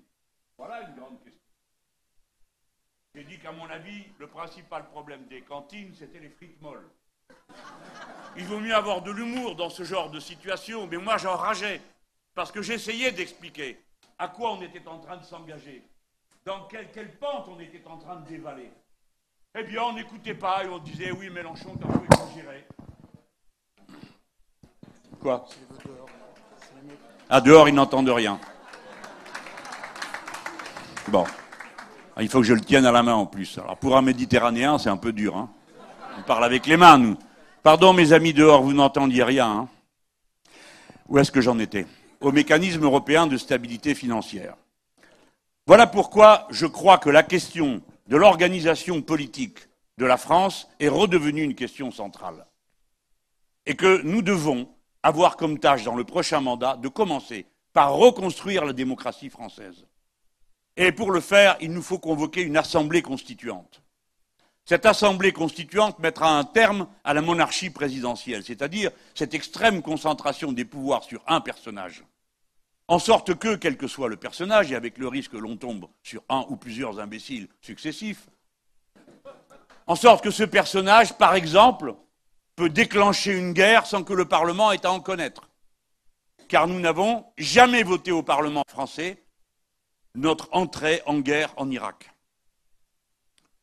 Voilà une grande question. J'ai dit qu'à mon avis, le principal problème des cantines, c'était les frites molles. Il vaut mieux avoir de l'humour dans ce genre de situation, mais moi j'en rageais, parce que j'essayais d'expliquer à quoi on était en train de s'engager, dans quelle, quelle, pente on était en train de dévaler. Eh bien, on n'écoutait pas et on disait oui, Mélenchon, t'as peu exagéré. Quoi? À dehors, ils n'entendent rien. Bon. Ah, il faut que je le tienne à la main en plus. Alors pour un Méditerranéen, c'est un peu dur. Hein. On parle avec les mains, nous. Pardon, mes amis dehors, vous n'entendiez rien. Hein. Où est-ce que j'en étais? Au mécanisme européen de stabilité financière. Voilà pourquoi je crois que la question de l'organisation politique de la France est redevenue une question centrale. Et que nous devons avoir comme tâche dans le prochain mandat de commencer par reconstruire la démocratie française. Et pour le faire, il nous faut convoquer une assemblée constituante. Cette assemblée constituante mettra un terme à la monarchie présidentielle, c'est-à-dire cette extrême concentration des pouvoirs sur un personnage. En sorte que, quel que soit le personnage, et avec le risque que l'on tombe sur un ou plusieurs imbéciles successifs, en sorte que ce personnage, par exemple, peut déclencher une guerre sans que le Parlement ait à en connaître. car nous n'avons jamais voté au Parlement français notre entrée en guerre en Irak.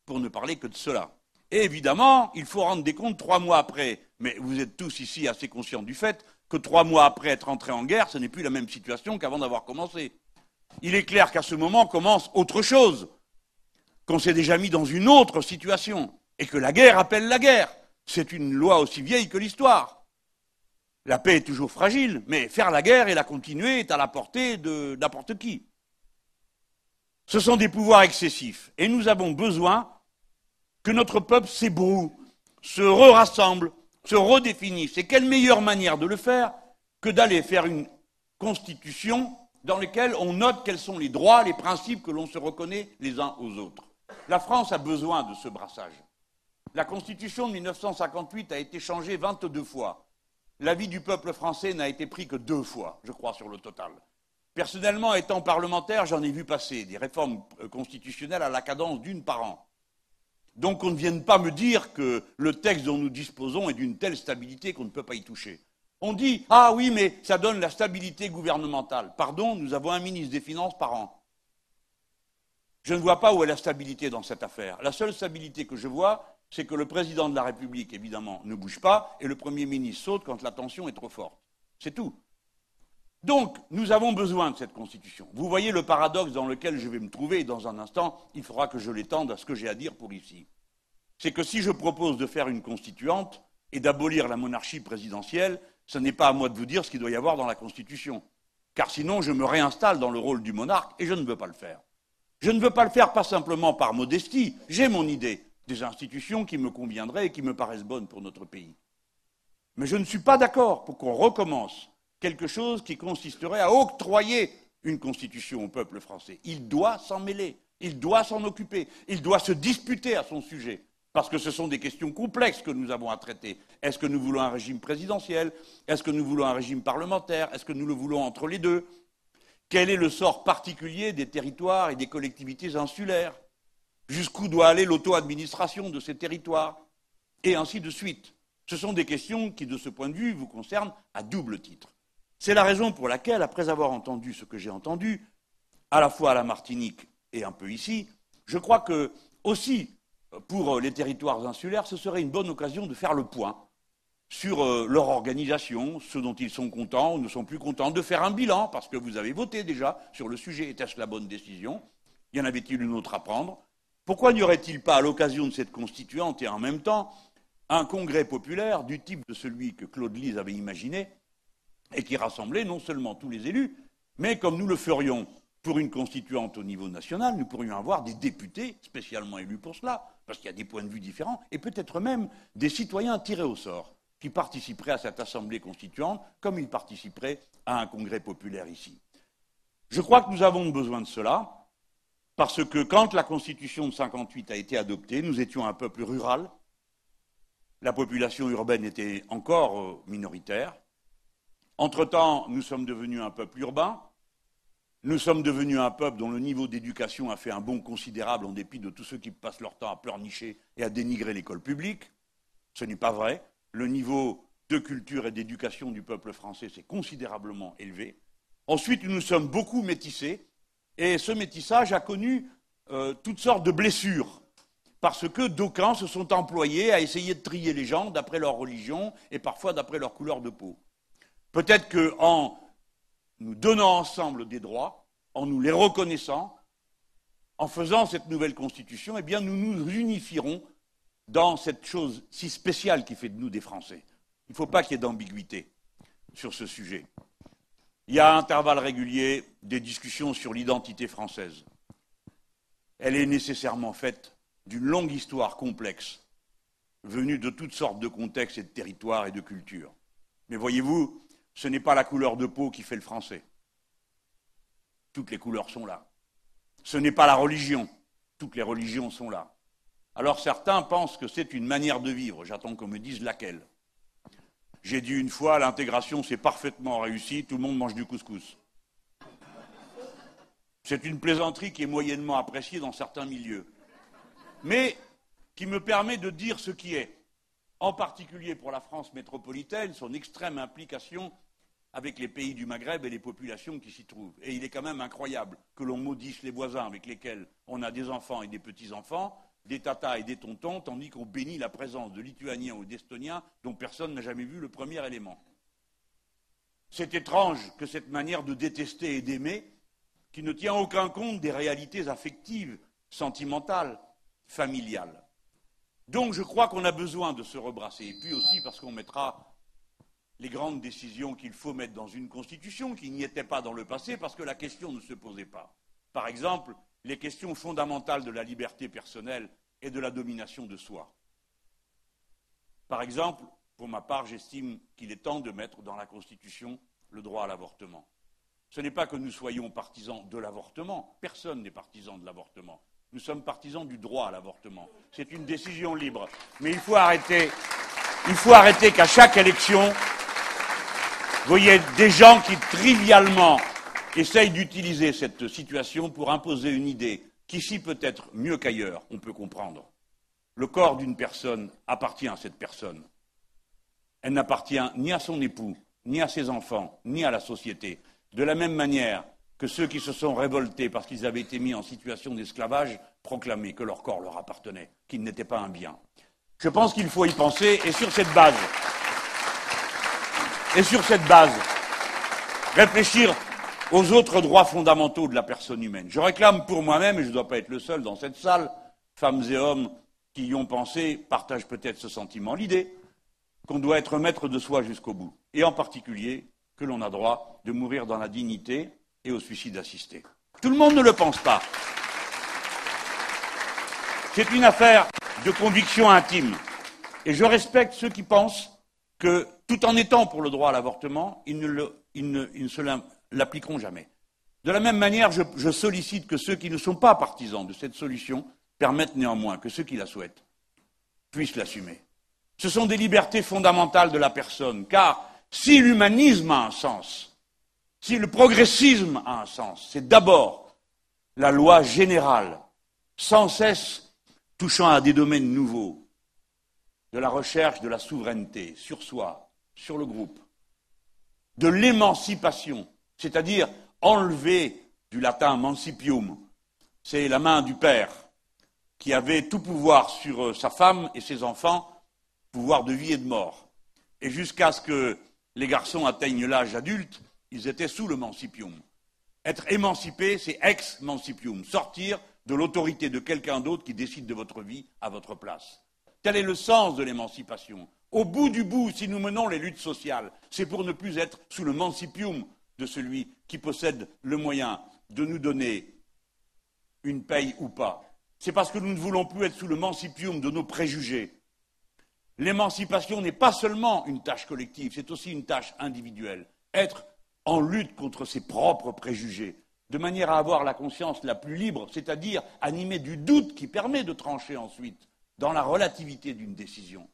Pour ne parler que de cela. Et évidemment, il faut rendre des comptes trois mois après. Mais vous êtes tous ici assez conscients du fait que trois mois après être entré en guerre, ce n'est plus la même situation qu'avant d'avoir commencé. Il est clair qu'à ce moment commence autre chose, qu'on s'est déjà mis dans une autre situation, et que la guerre appelle la guerre. C'est une loi aussi vieille que l'histoire. La paix est toujours fragile, mais faire la guerre et la continuer est à la portée de n'importe qui. Ce sont des pouvoirs excessifs, et nous avons besoin que notre peuple s'ébroue, se rassemble, se redéfinisse. Et quelle meilleure manière de le faire que d'aller faire une constitution dans laquelle on note quels sont les droits, les principes que l'on se reconnaît les uns aux autres. La France a besoin de ce brassage. La Constitution de 1958 a été changée 22 fois. L'avis du peuple français n'a été pris que deux fois, je crois, sur le total. Personnellement, étant parlementaire, j'en ai vu passer des réformes constitutionnelles à la cadence d'une par an. Donc qu'on ne vienne pas me dire que le texte dont nous disposons est d'une telle stabilité qu'on ne peut pas y toucher. On dit Ah oui, mais ça donne la stabilité gouvernementale. Pardon, nous avons un ministre des Finances par an. Je ne vois pas où est la stabilité dans cette affaire. La seule stabilité que je vois, c'est que le président de la République, évidemment, ne bouge pas et le Premier ministre saute quand la tension est trop forte. C'est tout. Donc, nous avons besoin de cette Constitution. Vous voyez le paradoxe dans lequel je vais me trouver, dans un instant, il faudra que je l'étende à ce que j'ai à dire pour ici. C'est que si je propose de faire une constituante et d'abolir la monarchie présidentielle, ce n'est pas à moi de vous dire ce qu'il doit y avoir dans la Constitution. Car sinon, je me réinstalle dans le rôle du monarque et je ne veux pas le faire. Je ne veux pas le faire pas simplement par modestie, j'ai mon idée des institutions qui me conviendraient et qui me paraissent bonnes pour notre pays. Mais je ne suis pas d'accord pour qu'on recommence quelque chose qui consisterait à octroyer une constitution au peuple français. Il doit s'en mêler, il doit s'en occuper, il doit se disputer à son sujet, parce que ce sont des questions complexes que nous avons à traiter. Est-ce que nous voulons un régime présidentiel? Est-ce que nous voulons un régime parlementaire? Est-ce que nous le voulons entre les deux? Quel est le sort particulier des territoires et des collectivités insulaires? Jusqu'où doit aller l'auto-administration de ces territoires? Et ainsi de suite. Ce sont des questions qui, de ce point de vue, vous concernent à double titre. C'est la raison pour laquelle, après avoir entendu ce que j'ai entendu, à la fois à la Martinique et un peu ici, je crois que aussi pour les territoires insulaires, ce serait une bonne occasion de faire le point sur euh, leur organisation, ce dont ils sont contents ou ne sont plus contents, de faire un bilan, parce que vous avez voté déjà sur le sujet, était-ce la bonne décision? Y en avait-il une autre à prendre? Pourquoi n'y aurait-il pas, à l'occasion de cette constituante et en même temps, un congrès populaire du type de celui que Claude Lise avait imaginé, et qui rassemblait non seulement tous les élus, mais comme nous le ferions pour une constituante au niveau national, nous pourrions avoir des députés spécialement élus pour cela, parce qu'il y a des points de vue différents, et peut-être même des citoyens tirés au sort, qui participeraient à cette assemblée constituante comme ils participeraient à un congrès populaire ici. Je crois que nous avons besoin de cela, parce que quand la Constitution de 58 a été adoptée, nous étions un peuple rural, la population urbaine était encore euh, minoritaire, entre-temps, nous sommes devenus un peuple urbain, nous sommes devenus un peuple dont le niveau d'éducation a fait un bond considérable en dépit de tous ceux qui passent leur temps à pleurnicher et à dénigrer l'école publique. Ce n'est pas vrai. Le niveau de culture et d'éducation du peuple français s'est considérablement élevé. Ensuite, nous sommes beaucoup métissés, et ce métissage a connu euh, toutes sortes de blessures, parce que d'aucuns se sont employés à essayer de trier les gens d'après leur religion et parfois d'après leur couleur de peau. Peut-être qu'en nous donnant ensemble des droits, en nous les reconnaissant, en faisant cette nouvelle constitution, eh bien, nous nous unifierons dans cette chose si spéciale qui fait de nous des Français. Il ne faut pas qu'il y ait d'ambiguïté sur ce sujet. Il y a à intervalles réguliers des discussions sur l'identité française. Elle est nécessairement faite d'une longue histoire complexe, venue de toutes sortes de contextes et de territoires et de cultures. Mais voyez-vous, ce n'est pas la couleur de peau qui fait le français. Toutes les couleurs sont là. Ce n'est pas la religion. Toutes les religions sont là. Alors certains pensent que c'est une manière de vivre. J'attends qu'on me dise laquelle. J'ai dit une fois, l'intégration s'est parfaitement réussie, tout le monde mange du couscous. C'est une plaisanterie qui est moyennement appréciée dans certains milieux, mais qui me permet de dire ce qui est en particulier pour la France métropolitaine, son extrême implication avec les pays du Maghreb et les populations qui s'y trouvent. Et il est quand même incroyable que l'on maudisse les voisins avec lesquels on a des enfants et des petits-enfants, des tatas et des tontons, tandis qu'on bénit la présence de Lituaniens ou d'Estoniens dont personne n'a jamais vu le premier élément. C'est étrange que cette manière de détester et d'aimer, qui ne tient aucun compte des réalités affectives, sentimentales, familiales. Donc je crois qu'on a besoin de se rebrasser. Et puis aussi parce qu'on mettra les grandes décisions qu'il faut mettre dans une constitution qui n'y étaient pas dans le passé parce que la question ne se posait pas. Par exemple, les questions fondamentales de la liberté personnelle et de la domination de soi. Par exemple, pour ma part, j'estime qu'il est temps de mettre dans la Constitution le droit à l'avortement. Ce n'est pas que nous soyons partisans de l'avortement, personne n'est partisan de l'avortement. Nous sommes partisans du droit à l'avortement. C'est une décision libre. Mais il faut arrêter, qu'à chaque élection, vous voyez des gens qui trivialement essayent d'utiliser cette situation pour imposer une idée qu'ici peut-être mieux qu'ailleurs on peut comprendre. Le corps d'une personne appartient à cette personne. Elle n'appartient ni à son époux, ni à ses enfants, ni à la société. De la même manière que ceux qui se sont révoltés parce qu'ils avaient été mis en situation d'esclavage proclamaient que leur corps leur appartenait, qu'il n'était pas un bien. Je pense qu'il faut y penser et sur cette base, et sur cette base, réfléchir aux autres droits fondamentaux de la personne humaine. Je réclame pour moi-même, et je ne dois pas être le seul dans cette salle, femmes et hommes qui y ont pensé partagent peut-être ce sentiment, l'idée qu'on doit être maître de soi jusqu'au bout, et en particulier que l'on a droit de mourir dans la dignité et au suicide assisté. Tout le monde ne le pense pas. C'est une affaire de conviction intime. Et je respecte ceux qui pensent que, tout en étant pour le droit à l'avortement, ils ne, l'appliqueront jamais. De la même manière, je sollicite que ceux qui ne sont pas partisans de cette solution permettent néanmoins que ceux qui la souhaitent puissent l'assumer. Ce sont des libertés fondamentales de la personne, car si l'humanisme a un sens, si le progressisme a un sens, c'est d'abord la loi générale, sans cesse touchant à des domaines nouveaux, de la recherche de la souveraineté sur soi, sur le groupe, de l'émancipation, c'est-à-dire enlever du latin mancipium, c'est la main du père qui avait tout pouvoir sur euh, sa femme et ses enfants, pouvoir de vie et de mort. Et jusqu'à ce que les garçons atteignent l'âge adulte, ils étaient sous le mancipium. Être émancipé, c'est ex-mancipium, sortir de l'autorité de quelqu'un d'autre qui décide de votre vie à votre place. Tel est le sens de l'émancipation. Au bout du bout, si nous menons les luttes sociales, c'est pour ne plus être sous le mancipium de celui qui possède le moyen de nous donner une paye ou pas. C'est parce que nous ne voulons plus être sous le mancipium de nos préjugés. L'émancipation n'est pas seulement une tâche collective, c'est aussi une tâche individuelle. Être en lutte contre ses propres préjugés, de manière à avoir la conscience la plus libre, c'est-à-dire animée du doute qui permet de trancher ensuite dans la relativité d'une décision.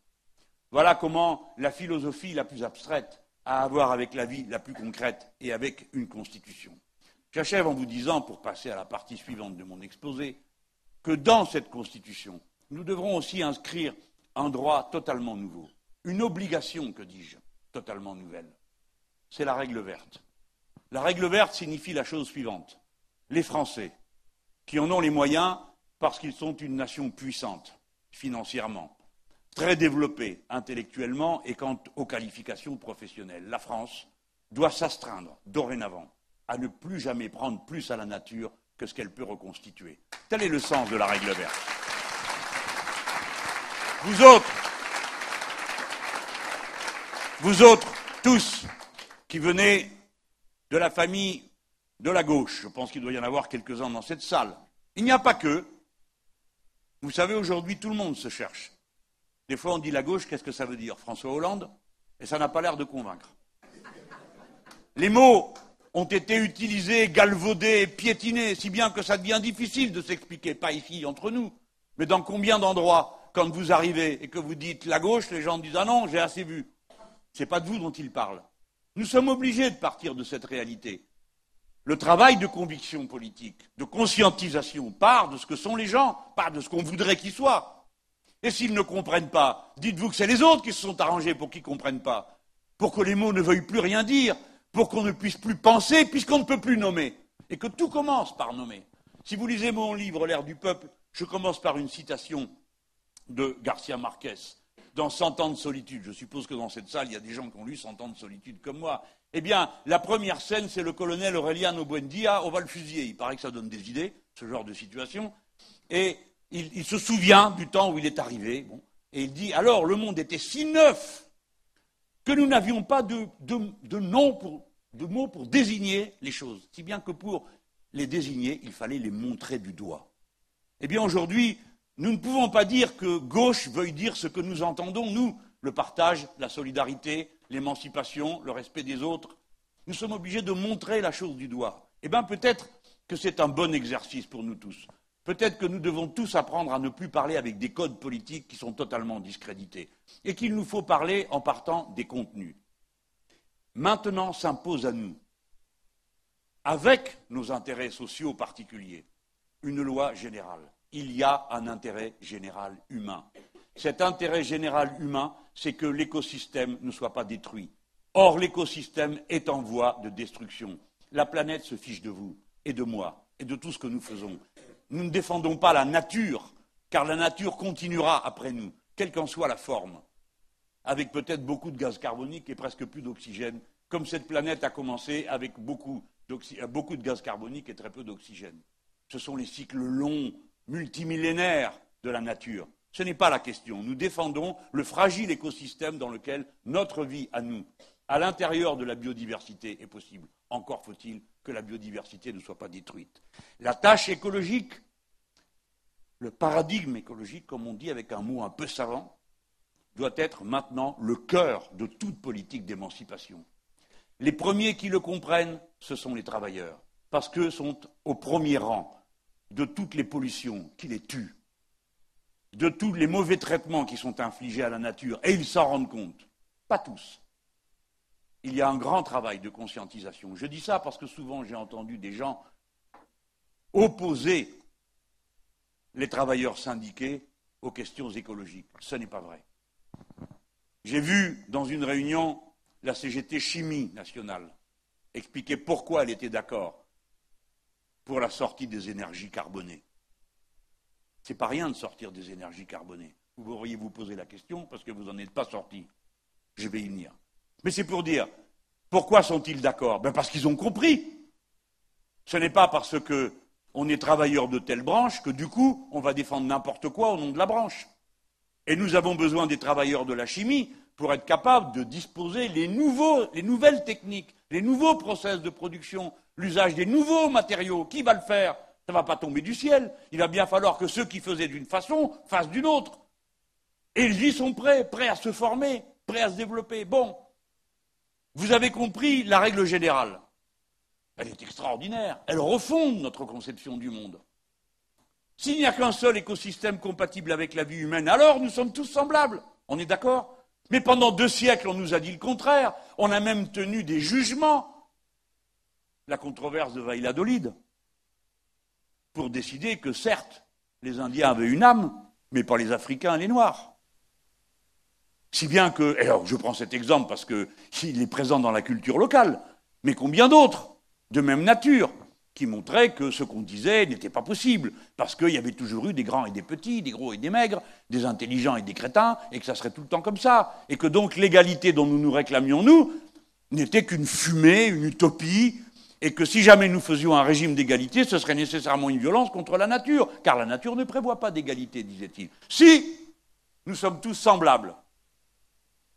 Voilà comment la philosophie la plus abstraite a à voir avec la vie la plus concrète et avec une constitution. J'achève en vous disant, pour passer à la partie suivante de mon exposé, que dans cette constitution, nous devrons aussi inscrire un droit totalement nouveau, une obligation, que dis-je, totalement nouvelle. C'est la règle verte. La règle verte signifie la chose suivante. Les Français, qui en ont les moyens parce qu'ils sont une nation puissante, financièrement, très développée intellectuellement et quant aux qualifications professionnelles. La France doit s'astreindre dorénavant à ne plus jamais prendre plus à la nature que ce qu'elle peut reconstituer. Tel est le sens de la règle verte. Vous autres, vous autres, tous, qui venez de la famille de la gauche, je pense qu'il doit y en avoir quelques-uns dans cette salle, il n'y a pas que, vous savez, aujourd'hui, tout le monde se cherche. Des fois, on dit la gauche, qu'est-ce que ça veut dire? François Hollande? Et ça n'a pas l'air de convaincre. Les mots ont été utilisés, galvaudés, piétinés, si bien que ça devient difficile de s'expliquer, pas ici entre nous, mais dans combien d'endroits, quand vous arrivez et que vous dites la gauche, les gens disent Ah non, j'ai assez vu. Ce n'est pas de vous dont ils parlent. Nous sommes obligés de partir de cette réalité. Le travail de conviction politique, de conscientisation, part de ce que sont les gens, part de ce qu'on voudrait qu'ils soient. Et s'ils ne comprennent pas, dites-vous que c'est les autres qui se sont arrangés pour qu'ils ne comprennent pas, pour que les mots ne veuillent plus rien dire, pour qu'on ne puisse plus penser puisqu'on ne peut plus nommer. Et que tout commence par nommer. Si vous lisez mon livre L'ère du peuple, je commence par une citation de Garcia Marquez dans Cent ans de solitude. Je suppose que dans cette salle, il y a des gens qui ont lu Cent ans de solitude comme moi. Eh bien, la première scène, c'est le colonel Aureliano Buendia, on va le fusiller. Il paraît que ça donne des idées, ce genre de situation. Et il, se souvient du temps où il est arrivé. et il dit, alors, le monde était si neuf que nous n'avions pas de, nom de mots pour désigner les choses. Si bien que pour les désigner, il fallait les montrer du doigt. Eh bien, aujourd'hui, nous ne pouvons pas dire que gauche veuille dire ce que nous entendons, nous, le partage, la solidarité, l'émancipation, le respect des autres. Nous sommes obligés de montrer la chose du doigt. Eh bien, peut-être que c'est un bon exercice pour nous tous. Peut-être que nous devons tous apprendre à ne plus parler avec des codes politiques qui sont totalement discrédités, et qu'il nous faut parler en partant des contenus. Maintenant s'impose à nous, avec nos intérêts sociaux particuliers, une loi générale il y a un intérêt général humain. Cet intérêt général humain, c'est que l'écosystème ne soit pas détruit. Or, l'écosystème est en voie de destruction. La planète se fiche de vous et de moi et de tout ce que nous faisons. Nous ne défendons pas la nature, car la nature continuera après nous, quelle qu'en soit la forme, avec peut-être beaucoup de gaz carbonique et presque plus d'oxygène, comme cette planète a commencé avec beaucoup, beaucoup de gaz carbonique et très peu d'oxygène. Ce sont les cycles longs multimillénaire de la nature. Ce n'est pas la question. Nous défendons le fragile écosystème dans lequel notre vie à nous, à l'intérieur de la biodiversité, est possible. Encore faut-il que la biodiversité ne soit pas détruite. La tâche écologique, le paradigme écologique, comme on dit avec un mot un peu savant, doit être maintenant le cœur de toute politique d'émancipation. Les premiers qui le comprennent, ce sont les travailleurs, parce qu'eux sont au premier rang de toutes les pollutions qui les tuent, de tous les mauvais traitements qui sont infligés à la nature, et ils s'en rendent compte. Pas tous. Il y a un grand travail de conscientisation. Je dis ça parce que souvent j'ai entendu des gens opposer les travailleurs syndiqués aux questions écologiques. Ce n'est pas vrai. J'ai vu dans une réunion la CGT Chimie nationale expliquer pourquoi elle était d'accord pour la sortie des énergies carbonées. C'est pas rien de sortir des énergies carbonées. Vous pourriez vous poser la question parce que vous n'en êtes pas sorti. Je vais y venir. Mais c'est pour dire, pourquoi sont-ils d'accord? Ben Parce qu'ils ont compris. Ce n'est pas parce qu'on est travailleur de telle branche que du coup, on va défendre n'importe quoi au nom de la branche. Et nous avons besoin des travailleurs de la chimie pour être capables de disposer les, nouveaux, les nouvelles techniques, les nouveaux process de production, l'usage des nouveaux matériaux. Qui va le faire? Ça ne va pas tomber du ciel. Il va bien falloir que ceux qui faisaient d'une façon fassent d'une autre. Et ils y sont prêts, prêts à se former, prêts à se développer. Bon, vous avez compris la règle générale. Elle est extraordinaire. Elle refonde notre conception du monde. S'il n'y a qu'un seul écosystème compatible avec la vie humaine, alors nous sommes tous semblables. On est d'accord? Mais pendant deux siècles, on nous a dit le contraire. On a même tenu des jugements la controverse de Valladolid pour décider que, certes, les Indiens avaient une âme, mais pas les Africains et les Noirs. Si bien que, alors je prends cet exemple parce qu'il est présent dans la culture locale, mais combien d'autres, de même nature, qui montraient que ce qu'on disait n'était pas possible, parce qu'il y avait toujours eu des grands et des petits, des gros et des maigres, des intelligents et des crétins, et que ça serait tout le temps comme ça, et que donc l'égalité dont nous nous réclamions, nous, n'était qu'une fumée, une utopie, et que si jamais nous faisions un régime d'égalité, ce serait nécessairement une violence contre la nature, car la nature ne prévoit pas d'égalité, disait-il. Si nous sommes tous semblables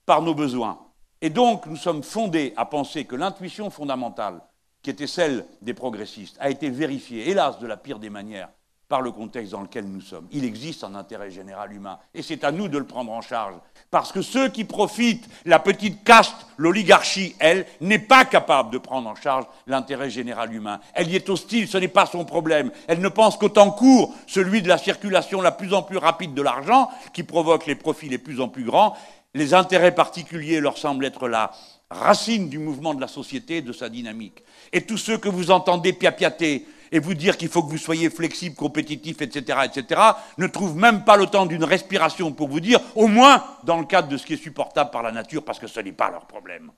par nos besoins, et donc nous sommes fondés à penser que l'intuition fondamentale, qui était celle des progressistes, a été vérifiée, hélas, de la pire des manières, par le contexte dans lequel nous sommes. Il existe un intérêt général humain, et c'est à nous de le prendre en charge. Parce que ceux qui profitent, la petite caste, l'oligarchie, elle, n'est pas capable de prendre en charge l'intérêt général humain. Elle y est hostile, ce n'est pas son problème. Elle ne pense qu'au temps court, celui de la circulation la plus en plus rapide de l'argent, qui provoque les profits les plus en plus grands. Les intérêts particuliers leur semblent être la racine du mouvement de la société, de sa dynamique. Et tous ceux que vous entendez piapiater, et vous dire qu'il faut que vous soyez flexible, compétitif, etc., etc., ne trouve même pas le temps d'une respiration pour vous dire, au moins dans le cadre de ce qui est supportable par la nature, parce que ce n'est pas leur problème.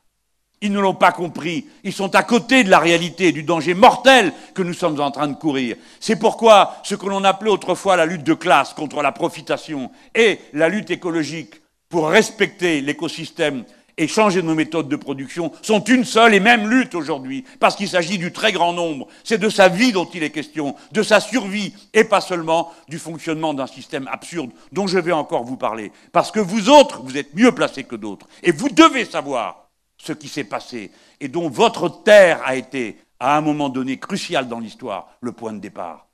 Ils ne l'ont pas compris. Ils sont à côté de la réalité, du danger mortel que nous sommes en train de courir. C'est pourquoi ce que l'on appelait autrefois la lutte de classe contre la profitation et la lutte écologique pour respecter l'écosystème et changer nos méthodes de production sont une seule et même lutte aujourd'hui, parce qu'il s'agit du très grand nombre. C'est de sa vie dont il est question, de sa survie, et pas seulement du fonctionnement d'un système absurde dont je vais encore vous parler. Parce que vous autres, vous êtes mieux placés que d'autres, et vous devez savoir ce qui s'est passé, et dont votre terre a été, à un moment donné crucial dans l'histoire, le point de départ.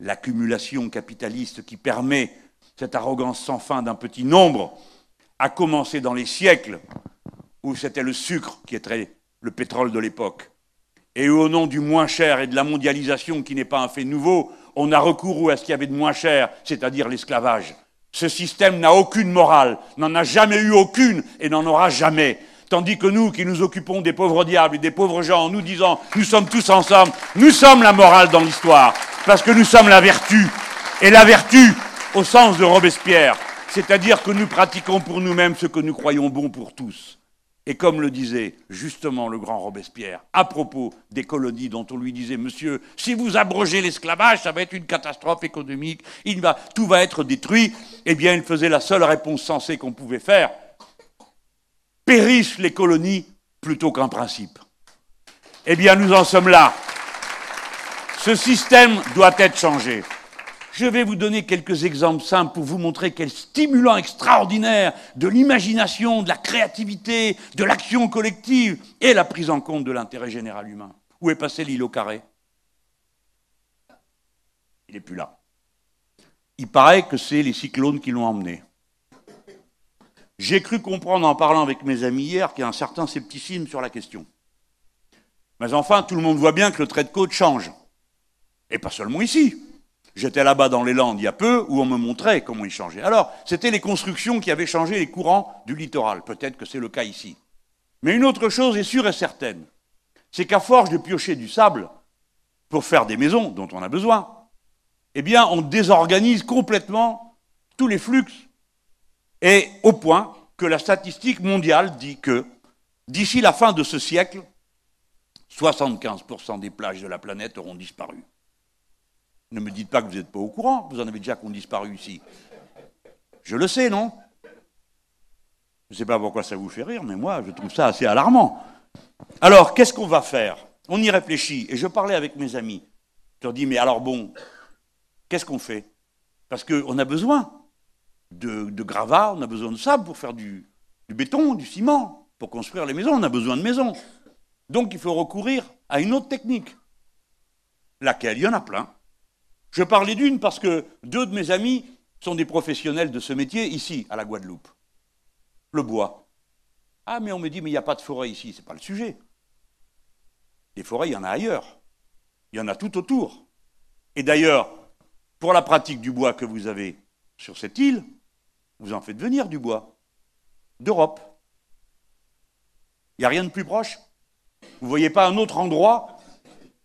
L'accumulation capitaliste qui permet cette arrogance sans fin d'un petit nombre a commencé dans les siècles où c'était le sucre qui était le pétrole de l'époque. Et au nom du moins cher et de la mondialisation qui n'est pas un fait nouveau, on a recouru à ce qu'il y avait de moins cher, c'est-à-dire l'esclavage. Ce système n'a aucune morale, n'en a jamais eu aucune et n'en aura jamais. Tandis que nous, qui nous occupons des pauvres diables et des pauvres gens, nous disant nous sommes tous ensemble, nous sommes la morale dans l'histoire, parce que nous sommes la vertu. Et la vertu, au sens de Robespierre, c'est-à-dire que nous pratiquons pour nous-mêmes ce que nous croyons bon pour tous. Et comme le disait justement le grand Robespierre, à propos des colonies dont on lui disait, monsieur, si vous abrogez l'esclavage, ça va être une catastrophe économique, tout va être détruit, eh bien il faisait la seule réponse sensée qu'on pouvait faire. Périssent les colonies plutôt qu'un principe. Eh bien nous en sommes là. Ce système doit être changé. Je vais vous donner quelques exemples simples pour vous montrer quel stimulant extraordinaire de l'imagination, de la créativité, de l'action collective et la prise en compte de l'intérêt général humain. Où est passé l'îlot carré? Il n'est plus là. Il paraît que c'est les cyclones qui l'ont emmené. J'ai cru comprendre en parlant avec mes amis hier qu'il y a un certain scepticisme sur la question. Mais enfin, tout le monde voit bien que le trait de côte change. Et pas seulement ici. J'étais là-bas dans les Landes il y a peu où on me montrait comment il changeait. Alors, c'était les constructions qui avaient changé les courants du littoral. Peut-être que c'est le cas ici. Mais une autre chose est sûre et certaine, c'est qu'à force de piocher du sable pour faire des maisons dont on a besoin, eh bien, on désorganise complètement tous les flux. Et au point que la statistique mondiale dit que d'ici la fin de ce siècle, 75% des plages de la planète auront disparu. Ne me dites pas que vous n'êtes pas au courant, vous en avez déjà qui ont disparu ici. Je le sais, non? Je ne sais pas pourquoi ça vous fait rire, mais moi, je trouve ça assez alarmant. Alors, qu'est-ce qu'on va faire? On y réfléchit. Et je parlais avec mes amis. Je leur dis, mais alors bon, qu'est-ce qu'on fait? Parce qu'on a besoin de, de, gravat, on a besoin de sable pour faire du béton, du ciment. Pour construire les maisons, on a besoin de maisons. Donc, il faut recourir à une autre technique. Laquelle? Il y en a plein. Je parlais d'une parce que deux de mes amis sont des professionnels de ce métier ici, à la Guadeloupe. Le bois. Ah, mais on me dit, mais il n'y a pas de forêt ici, ce n'est pas le sujet. Des forêts, il y en a ailleurs. Il y en a tout autour. Et d'ailleurs, pour la pratique du bois que vous avez sur cette île, vous en faites venir du bois. D'Europe. Il n'y a rien de plus proche. Vous ne voyez pas un autre endroit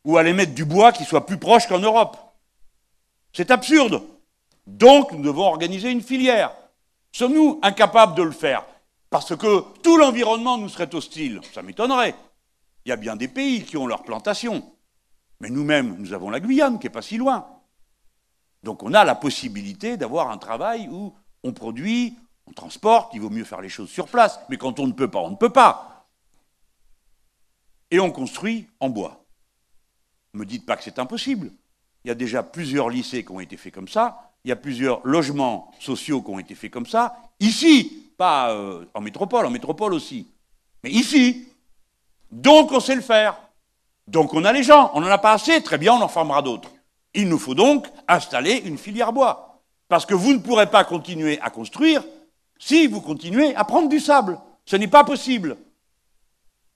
où aller mettre du bois qui soit plus proche qu'en Europe. C'est absurde. Donc, nous devons organiser une filière. Sommes-nous incapables de le faire? Parce que tout l'environnement nous serait hostile. Ça m'étonnerait. Il y a bien des pays qui ont leur plantation. Mais nous-mêmes, nous avons la Guyane, qui n'est pas si loin. Donc on a la possibilité d'avoir un travail où on produit, on transporte, il vaut mieux faire les choses sur place. Mais quand on ne peut pas, on ne peut pas. Et on construit en bois. Ne me dites pas que c'est impossible. Il y a déjà plusieurs lycées qui ont été faits comme ça, il y a plusieurs logements sociaux qui ont été faits comme ça, ici, pas euh, en métropole, en métropole aussi, mais ici. Donc on sait le faire. Donc on a les gens, on n'en a pas assez, très bien, on en formera d'autres. Il nous faut donc installer une filière bois. Parce que vous ne pourrez pas continuer à construire si vous continuez à prendre du sable. Ce n'est pas possible.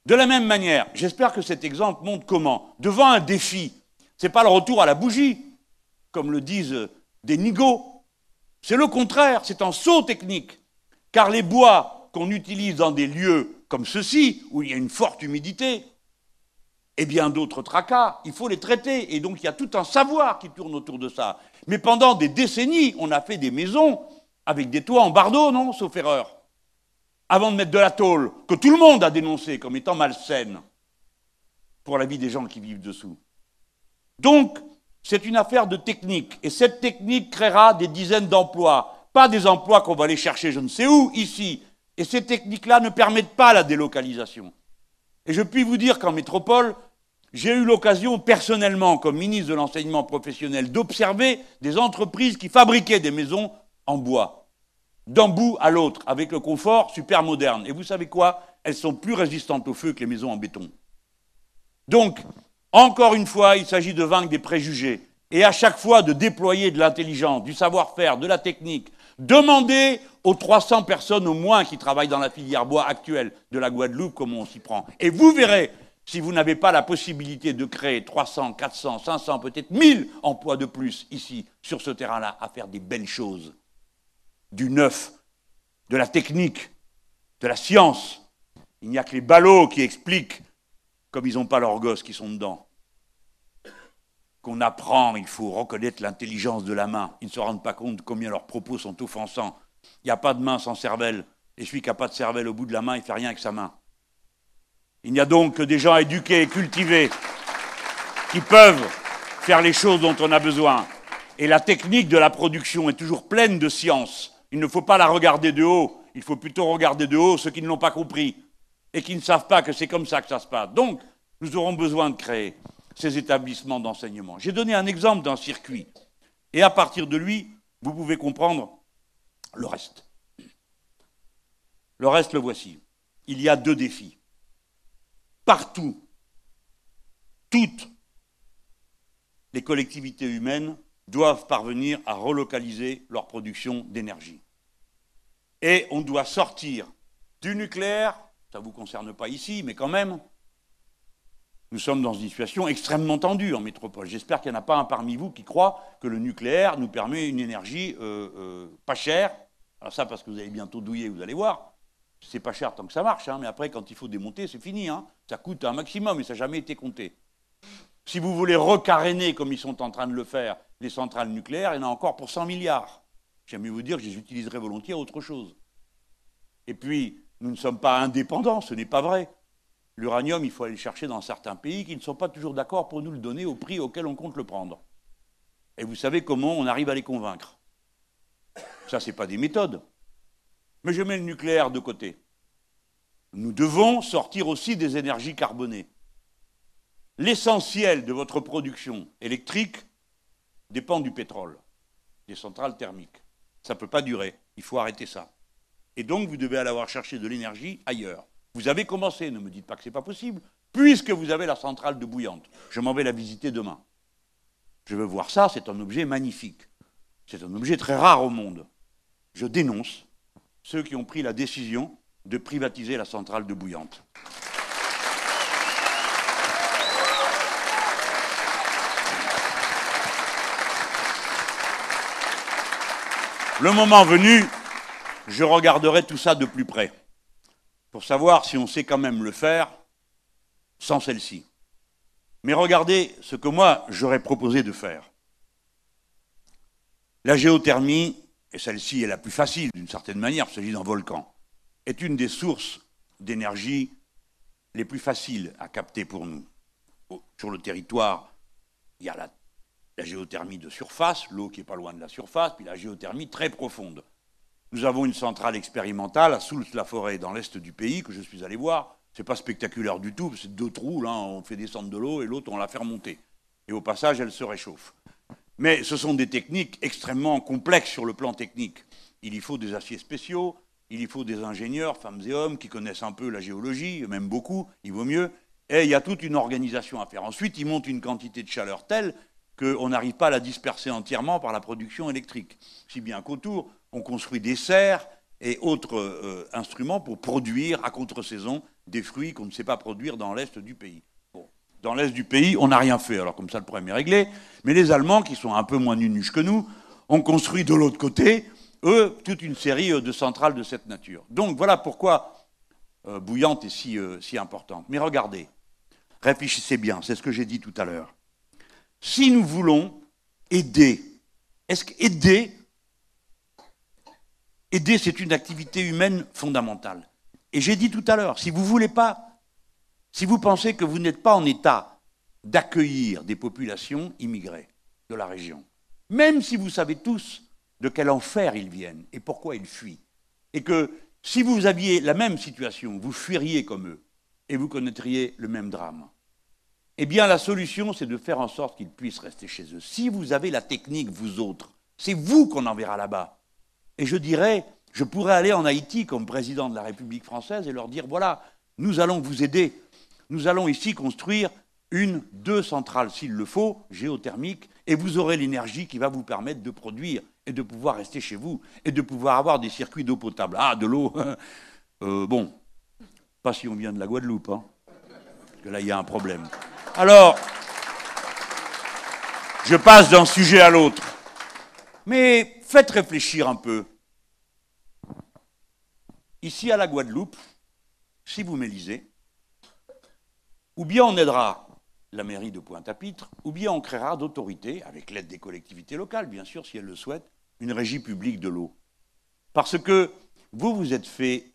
De la même manière, j'espère que cet exemple montre comment, devant un défi ce n'est pas le retour à la bougie, comme le disent des nigauds. C'est le contraire, c'est un saut technique. Car les bois qu'on utilise dans des lieux comme ceux-ci, où il y a une forte humidité, et bien d'autres tracas, il faut les traiter. Et donc il y a tout un savoir qui tourne autour de ça. Mais pendant des décennies, on a fait des maisons avec des toits en bardeaux, non Sauf erreur. avant de mettre de la tôle, que tout le monde a dénoncé comme étant malsaine pour la vie des gens qui vivent dessous. Donc, c'est une affaire de technique. Et cette technique créera des dizaines d'emplois. Pas des emplois qu'on va aller chercher je ne sais où, ici. Et ces techniques-là ne permettent pas la délocalisation. Et je puis vous dire qu'en métropole, j'ai eu l'occasion personnellement, comme ministre de l'enseignement professionnel, d'observer des entreprises qui fabriquaient des maisons en bois, d'un bout à l'autre, avec le confort super moderne. Et vous savez quoi? Elles sont plus résistantes au feu que les maisons en béton. Donc, encore une fois, il s'agit de vaincre des préjugés et à chaque fois de déployer de l'intelligence, du savoir-faire, de la technique. Demandez aux 300 personnes au moins qui travaillent dans la filière bois actuelle de la Guadeloupe comment on s'y prend. Et vous verrez, si vous n'avez pas la possibilité de créer 300, 400, 500, peut-être 1000 emplois de plus ici, sur ce terrain-là, à faire des belles choses, du neuf, de la technique, de la science. Il n'y a que les ballots qui expliquent comme ils n'ont pas leurs gosses qui sont dedans. Qu'on apprend, il faut reconnaître l'intelligence de la main. Ils ne se rendent pas compte combien leurs propos sont offensants. Il n'y a pas de main sans cervelle. Et celui qui n'a pas de cervelle au bout de la main, il ne fait rien avec sa main. Il n'y a donc que des gens éduqués et cultivés qui peuvent faire les choses dont on a besoin. Et la technique de la production est toujours pleine de science. Il ne faut pas la regarder de haut, il faut plutôt regarder de haut ceux qui ne l'ont pas compris et qui ne savent pas que c'est comme ça que ça se passe. Donc, nous aurons besoin de créer ces établissements d'enseignement. J'ai donné un exemple d'un circuit, et à partir de lui, vous pouvez comprendre le reste. Le reste, le voici. Il y a deux défis. Partout, toutes les collectivités humaines doivent parvenir à relocaliser leur production d'énergie. Et on doit sortir du nucléaire ça ne vous concerne pas ici, mais quand même, nous sommes dans une situation extrêmement tendue en métropole. J'espère qu'il n'y en a pas un parmi vous qui croit que le nucléaire nous permet une énergie euh, euh, pas chère. Alors ça, parce que vous allez bientôt douiller, vous allez voir. C'est pas cher tant que ça marche, hein, mais après, quand il faut démonter, c'est fini. Hein. Ça coûte un maximum et ça n'a jamais été compté. Si vous voulez recaréner, comme ils sont en train de le faire, les centrales nucléaires, il y en a encore pour 100 milliards. J'aime vous dire que je les utiliserai volontiers à autre chose. Et puis, nous ne sommes pas indépendants, ce n'est pas vrai. L'uranium, il faut aller le chercher dans certains pays qui ne sont pas toujours d'accord pour nous le donner au prix auquel on compte le prendre. Et vous savez comment on arrive à les convaincre. Ça, ce n'est pas des méthodes. Mais je mets le nucléaire de côté. Nous devons sortir aussi des énergies carbonées. L'essentiel de votre production électrique dépend du pétrole, des centrales thermiques. Ça ne peut pas durer. Il faut arrêter ça. Et donc, vous devez aller avoir cherché de l'énergie ailleurs. Vous avez commencé, ne me dites pas que ce n'est pas possible, puisque vous avez la centrale de Bouillante. Je m'en vais la visiter demain. Je veux voir ça, c'est un objet magnifique. C'est un objet très rare au monde. Je dénonce ceux qui ont pris la décision de privatiser la centrale de Bouillante. Le moment venu, je regarderai tout ça de plus près, pour savoir si on sait quand même le faire sans celle-ci. Mais regardez ce que moi j'aurais proposé de faire. La géothermie, et celle-ci est la plus facile d'une certaine manière, il s'agit d'un volcan, est une des sources d'énergie les plus faciles à capter pour nous. Sur le territoire, il y a la, la géothermie de surface, l'eau qui n'est pas loin de la surface, puis la géothermie très profonde. Nous avons une centrale expérimentale à Soultz-la-Forêt, dans l'est du pays, que je suis allé voir. C'est pas spectaculaire du tout, c'est deux trous, là, on fait descendre de l'eau et l'autre, on la fait remonter. Et au passage, elle se réchauffe. Mais ce sont des techniques extrêmement complexes sur le plan technique. Il y faut des aciers spéciaux, il y faut des ingénieurs, femmes et hommes, qui connaissent un peu la géologie, même beaucoup, il vaut mieux. Et il y a toute une organisation à faire. Ensuite, ils montent une quantité de chaleur telle qu'on n'arrive pas à la disperser entièrement par la production électrique. Si bien qu'autour, on construit des serres et autres euh, instruments pour produire à contre-saison des fruits qu'on ne sait pas produire dans l'est du pays. Dans l'est du pays, on n'a rien fait, alors comme ça le problème est réglé. Mais les Allemands, qui sont un peu moins nunuches que nous, ont construit de l'autre côté, eux, toute une série euh, de centrales de cette nature. Donc voilà pourquoi euh, Bouillante est si, si importante. Mais regardez, réfléchissez bien, c'est ce que j'ai dit tout à l'heure. Si nous voulons aider, est-ce qu'aider Aider, c'est une activité humaine fondamentale. Et j'ai dit tout à l'heure, si vous voulez pas, si vous pensez que vous n'êtes pas en état d'accueillir des populations immigrées de la région, même si vous savez tous de quel enfer ils viennent et pourquoi ils fuient, et que si vous aviez la même situation, vous fuiriez comme eux, et vous connaîtriez le même drame. Eh bien, la solution, c'est de faire en sorte qu'ils puissent rester chez eux. Si vous avez la technique, vous autres, c'est vous qu'on enverra là-bas. Et je dirais, je pourrais aller en Haïti comme président de la République française et leur dire, voilà, nous allons vous aider. Nous allons ici construire une, deux centrales s'il le faut, géothermiques, et vous aurez l'énergie qui va vous permettre de produire et de pouvoir rester chez vous et de pouvoir avoir des circuits d'eau potable. Ah, de l'eau euh, Bon, pas si on vient de la Guadeloupe, hein, parce que là, il y a un problème. Alors, je passe d'un sujet à l'autre. Mais faites réfléchir un peu. Ici à la Guadeloupe, si vous m'élisez, ou bien on aidera la mairie de Pointe-à-Pitre, ou bien on créera d'autorités, avec l'aide des collectivités locales, bien sûr, si elles le souhaitent, une régie publique de l'eau. Parce que vous vous êtes fait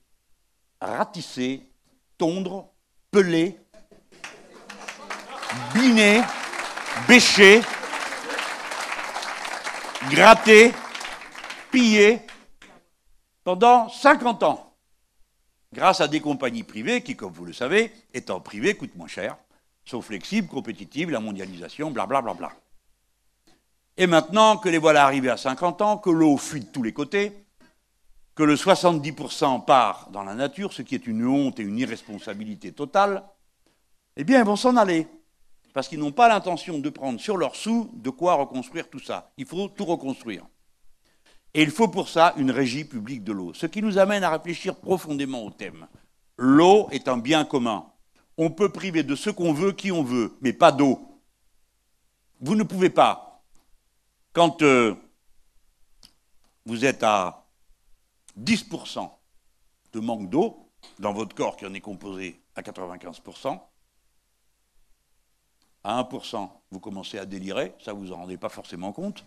ratisser, tondre, peler, biner, bêcher, gratter, piller pendant 50 ans, grâce à des compagnies privées qui, comme vous le savez, étant privées, coûtent moins cher sont flexibles, compétitives, la mondialisation, blablabla. Bla, bla. Et maintenant que les voilà arrivés à 50 ans, que l'eau fuit de tous les côtés, que le 70% part dans la nature, ce qui est une honte et une irresponsabilité totale, eh bien, ils vont s'en aller. Parce qu'ils n'ont pas l'intention de prendre sur leurs sous de quoi reconstruire tout ça. Il faut tout reconstruire. Et il faut pour ça une régie publique de l'eau. Ce qui nous amène à réfléchir profondément au thème. L'eau est un bien commun on peut priver de ce qu'on veut qui on veut, mais pas d'eau. Vous ne pouvez pas. Quand euh, vous êtes à 10% de manque d'eau dans votre corps qui en est composé à 95%, à 1%, vous commencez à délirer, ça vous en rendez pas forcément compte.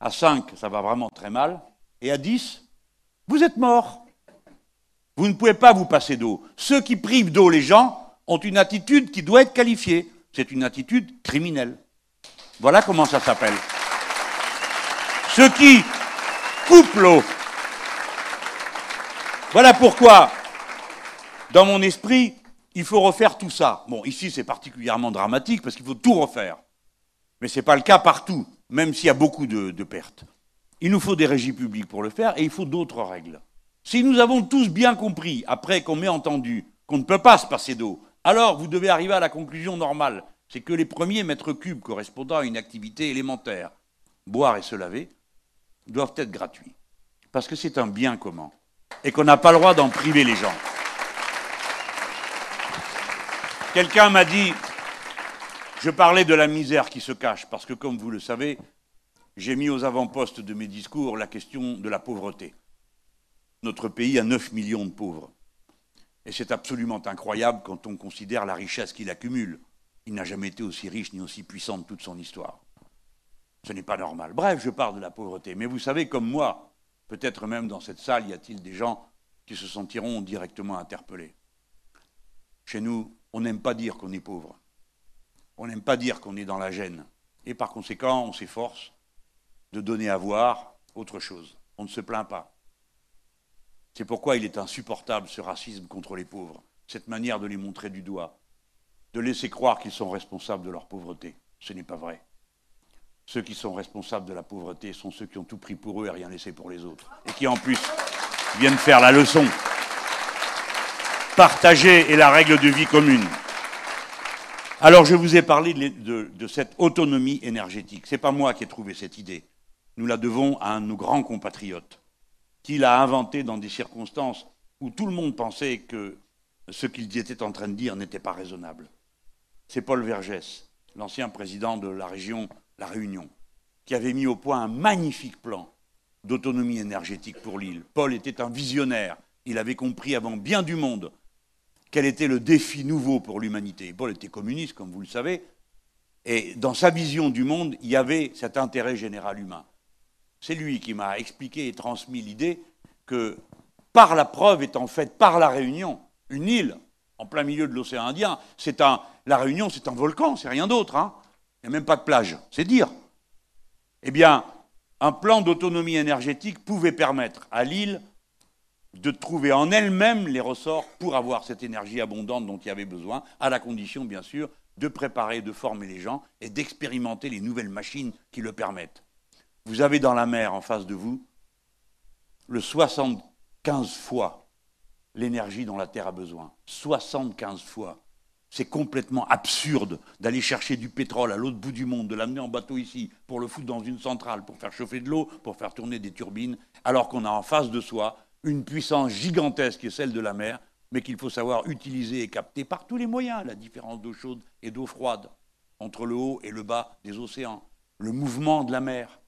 À 5, ça va vraiment très mal. Et à 10, vous êtes mort. Vous ne pouvez pas vous passer d'eau. Ceux qui privent d'eau les gens ont une attitude qui doit être qualifiée. C'est une attitude criminelle. Voilà comment ça s'appelle. Ceux qui coupent l'eau. Voilà pourquoi, dans mon esprit, il faut refaire tout ça. Bon, ici c'est particulièrement dramatique parce qu'il faut tout refaire. Mais ce n'est pas le cas partout, même s'il y a beaucoup de, pertes. Il nous faut des régies publiques pour le faire et il faut d'autres règles. Si nous avons tous bien compris, après qu'on m'ait entendu, qu'on ne peut pas se passer d'eau, alors vous devez arriver à la conclusion normale, c'est que les premiers mètres cubes correspondant à une activité élémentaire, boire et se laver, doivent être gratuits. Parce que c'est un bien commun. Et qu'on n'a pas le droit d'en priver les gens. Quelqu'un m'a dit, je parlais de la misère qui se cache, parce que comme vous le savez, j'ai mis aux avant-postes de mes discours la question de la pauvreté. Notre pays a 9 millions de pauvres. Et c'est absolument incroyable quand on considère la richesse qu'il accumule. Il n'a jamais été aussi riche ni aussi puissant de toute son histoire. Ce n'est pas normal. Bref, je parle de la pauvreté. Mais vous savez, comme moi, peut-être même dans cette salle, y a-t-il des gens qui se sentiront directement interpellés. Chez nous, on n'aime pas dire qu'on est pauvre. On n'aime pas dire qu'on est dans la gêne. Et par conséquent, on s'efforce de donner à voir autre chose. On ne se plaint pas. C'est pourquoi il est insupportable ce racisme contre les pauvres, cette manière de les montrer du doigt, de laisser croire qu'ils sont responsables de leur pauvreté. Ce n'est pas vrai. Ceux qui sont responsables de la pauvreté sont ceux qui ont tout pris pour eux et rien laissé pour les autres, et qui en plus viennent faire la leçon. Partager est la règle de vie commune. Alors je vous ai parlé de, cette autonomie énergétique. Ce n'est pas moi qui ai trouvé cette idée. Nous la devons à un de nos grands compatriotes, qu'il a inventé dans des circonstances où tout le monde pensait que ce qu'il était en train de dire n'était pas raisonnable. C'est Paul Vergès, l'ancien président de la région La Réunion, qui avait mis au point un magnifique plan d'autonomie énergétique pour l'île. Paul était un visionnaire. Il avait compris avant bien du monde quel était le défi nouveau pour l'humanité. Paul était communiste, comme vous le savez, et dans sa vision du monde, il y avait cet intérêt général humain. C'est lui qui m'a expliqué et transmis l'idée que par la preuve étant faite par la Réunion, une île en plein milieu de l'océan Indien, c'est la Réunion, c'est un volcan, c'est rien d'autre. Hein. Il n'y a même pas de plage, c'est dire. Eh bien, un plan d'autonomie énergétique pouvait permettre à l'île de trouver en elle-même les ressorts pour avoir cette énergie abondante dont il y avait besoin, à la condition, bien sûr, de préparer, de former les gens et d'expérimenter les nouvelles machines qui le permettent. Vous avez dans la mer en face de vous le 75 fois l'énergie dont la Terre a besoin. 75 fois. C'est complètement absurde d'aller chercher du pétrole à l'autre bout du monde, de l'amener en bateau ici, pour le foutre dans une centrale, pour faire chauffer de l'eau, pour faire tourner des turbines, alors qu'on a en face de soi une puissance gigantesque est celle de la mer, mais qu'il faut savoir utiliser et capter par tous les moyens, la différence d'eau chaude et d'eau froide, entre le haut et le bas des océans, le mouvement de la mer,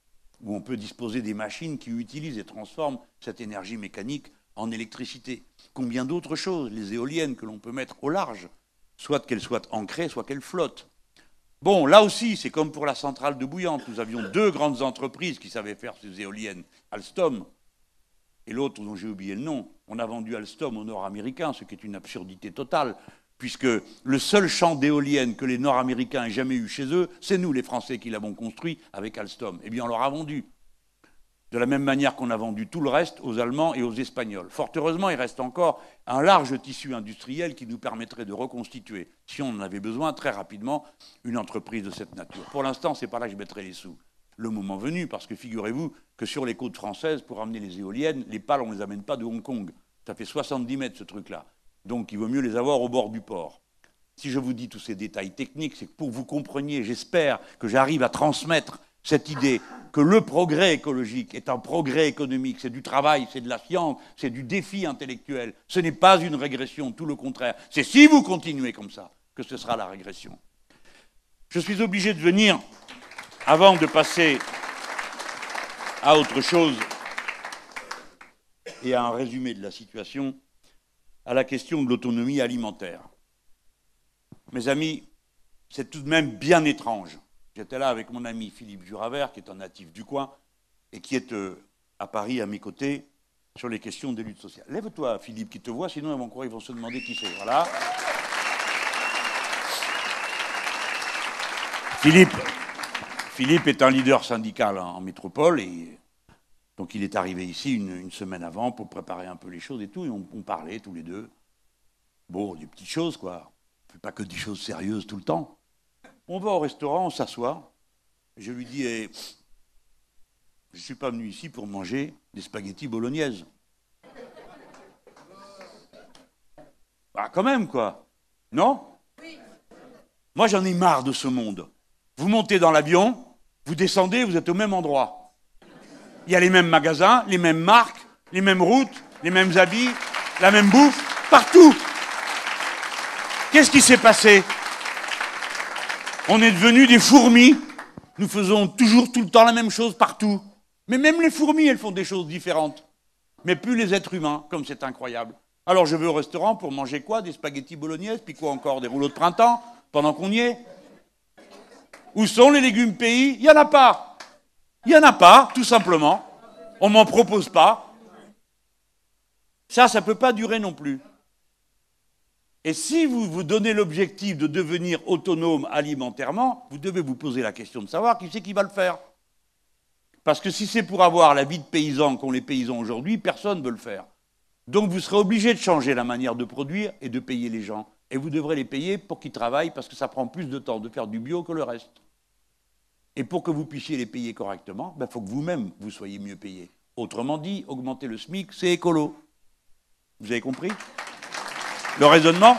où on peut disposer des machines qui utilisent et transforment cette énergie mécanique en électricité. Combien d'autres choses, les éoliennes que l'on peut mettre au large, soit qu'elles soient ancrées, soit qu'elles flottent. Bon, là aussi, c'est comme pour la centrale de Bouillante. Nous avions deux grandes entreprises qui savaient faire ces éoliennes. Alstom et l'autre dont j'ai oublié le nom. On a vendu Alstom aux Nord-Américains, ce qui est une absurdité totale, puisque le seul champ d'éoliennes que les Nord-Américains aient jamais eu chez eux, c'est nous, les Français, qui l'avons construit avec Alstom. Eh bien, on leur a vendu de la même manière qu'on a vendu tout le reste aux Allemands et aux Espagnols. Fort heureusement, il reste encore un large tissu industriel qui nous permettrait de reconstituer, si on en avait besoin, très rapidement, une entreprise de cette nature. Pour l'instant, ce n'est pas là que je mettrai les sous. Le moment venu, parce que figurez-vous que sur les côtes françaises, pour amener les éoliennes, les pales, on ne les amène pas de Hong Kong. Ça fait 70 mètres ce truc-là. Donc il vaut mieux les avoir au bord du port. Si je vous dis tous ces détails techniques, c'est pour que vous compreniez, j'espère que j'arrive à transmettre cette idée que le progrès écologique est un progrès économique, c'est du travail, c'est de la science, c'est du défi intellectuel. Ce n'est pas une régression, tout le contraire. C'est si vous continuez comme ça que ce sera la régression. Je suis obligé de venir, avant de passer à autre chose et à un résumé de la situation, à la question de l'autonomie alimentaire. Mes amis, c'est tout de même bien étrange J'étais là avec mon ami Philippe Juravert, qui est un natif du coin, et qui est euh, à Paris à mes côtés sur les questions des luttes sociales. Lève-toi, Philippe, qui te voit, sinon ils vont ils vont se demander qui c'est. Voilà. Philippe, Philippe est un leader syndical en, métropole et donc il est arrivé ici une, semaine avant pour préparer un peu les choses et tout, et on, parlait tous les deux. Bon, des petites choses, quoi. On ne fait pas que des choses sérieuses tout le temps. On va au restaurant, on s'assoit. Je lui dis, eh, je ne suis pas venu ici pour manger des spaghettis bolognaises. Bah quand même, quoi. Non? Moi, j'en ai marre de ce monde. Vous montez dans l'avion, vous descendez, vous êtes au même endroit. Il y a les mêmes magasins, les mêmes marques, les mêmes routes, les mêmes habits, la même bouffe, partout. Qu'est-ce qui s'est passé? On est devenus des fourmis. Nous faisons toujours tout le temps la même chose partout. Mais même les fourmis, elles font des choses différentes. Mais plus les êtres humains, comme c'est incroyable. Alors je vais au restaurant pour manger quoi? Des spaghettis bolognaises, puis quoi encore? Des rouleaux de printemps, pendant qu'on y est? Où sont les légumes pays? Il n'y en a pas. Il n'y en a pas, tout simplement. On ne m'en propose pas. Ça, ça ne peut pas durer non plus. Et si vous vous donnez l'objectif de devenir autonome alimentairement, vous devez vous poser la question de savoir qui c'est qui va le faire. Parce que si c'est pour avoir la vie de paysan qu'ont les paysans aujourd'hui, personne ne veut le faire. Donc vous serez obligé de changer la manière de produire et de payer les gens. Et vous devrez les payer pour qu'ils travaillent parce que ça prend plus de temps de faire du bio que le reste. Et pour que vous puissiez les payer correctement, il ben, faut que vous-même vous soyez mieux payés. Autrement dit, augmenter le SMIC, c'est écolo. Vous avez compris? Le raisonnement?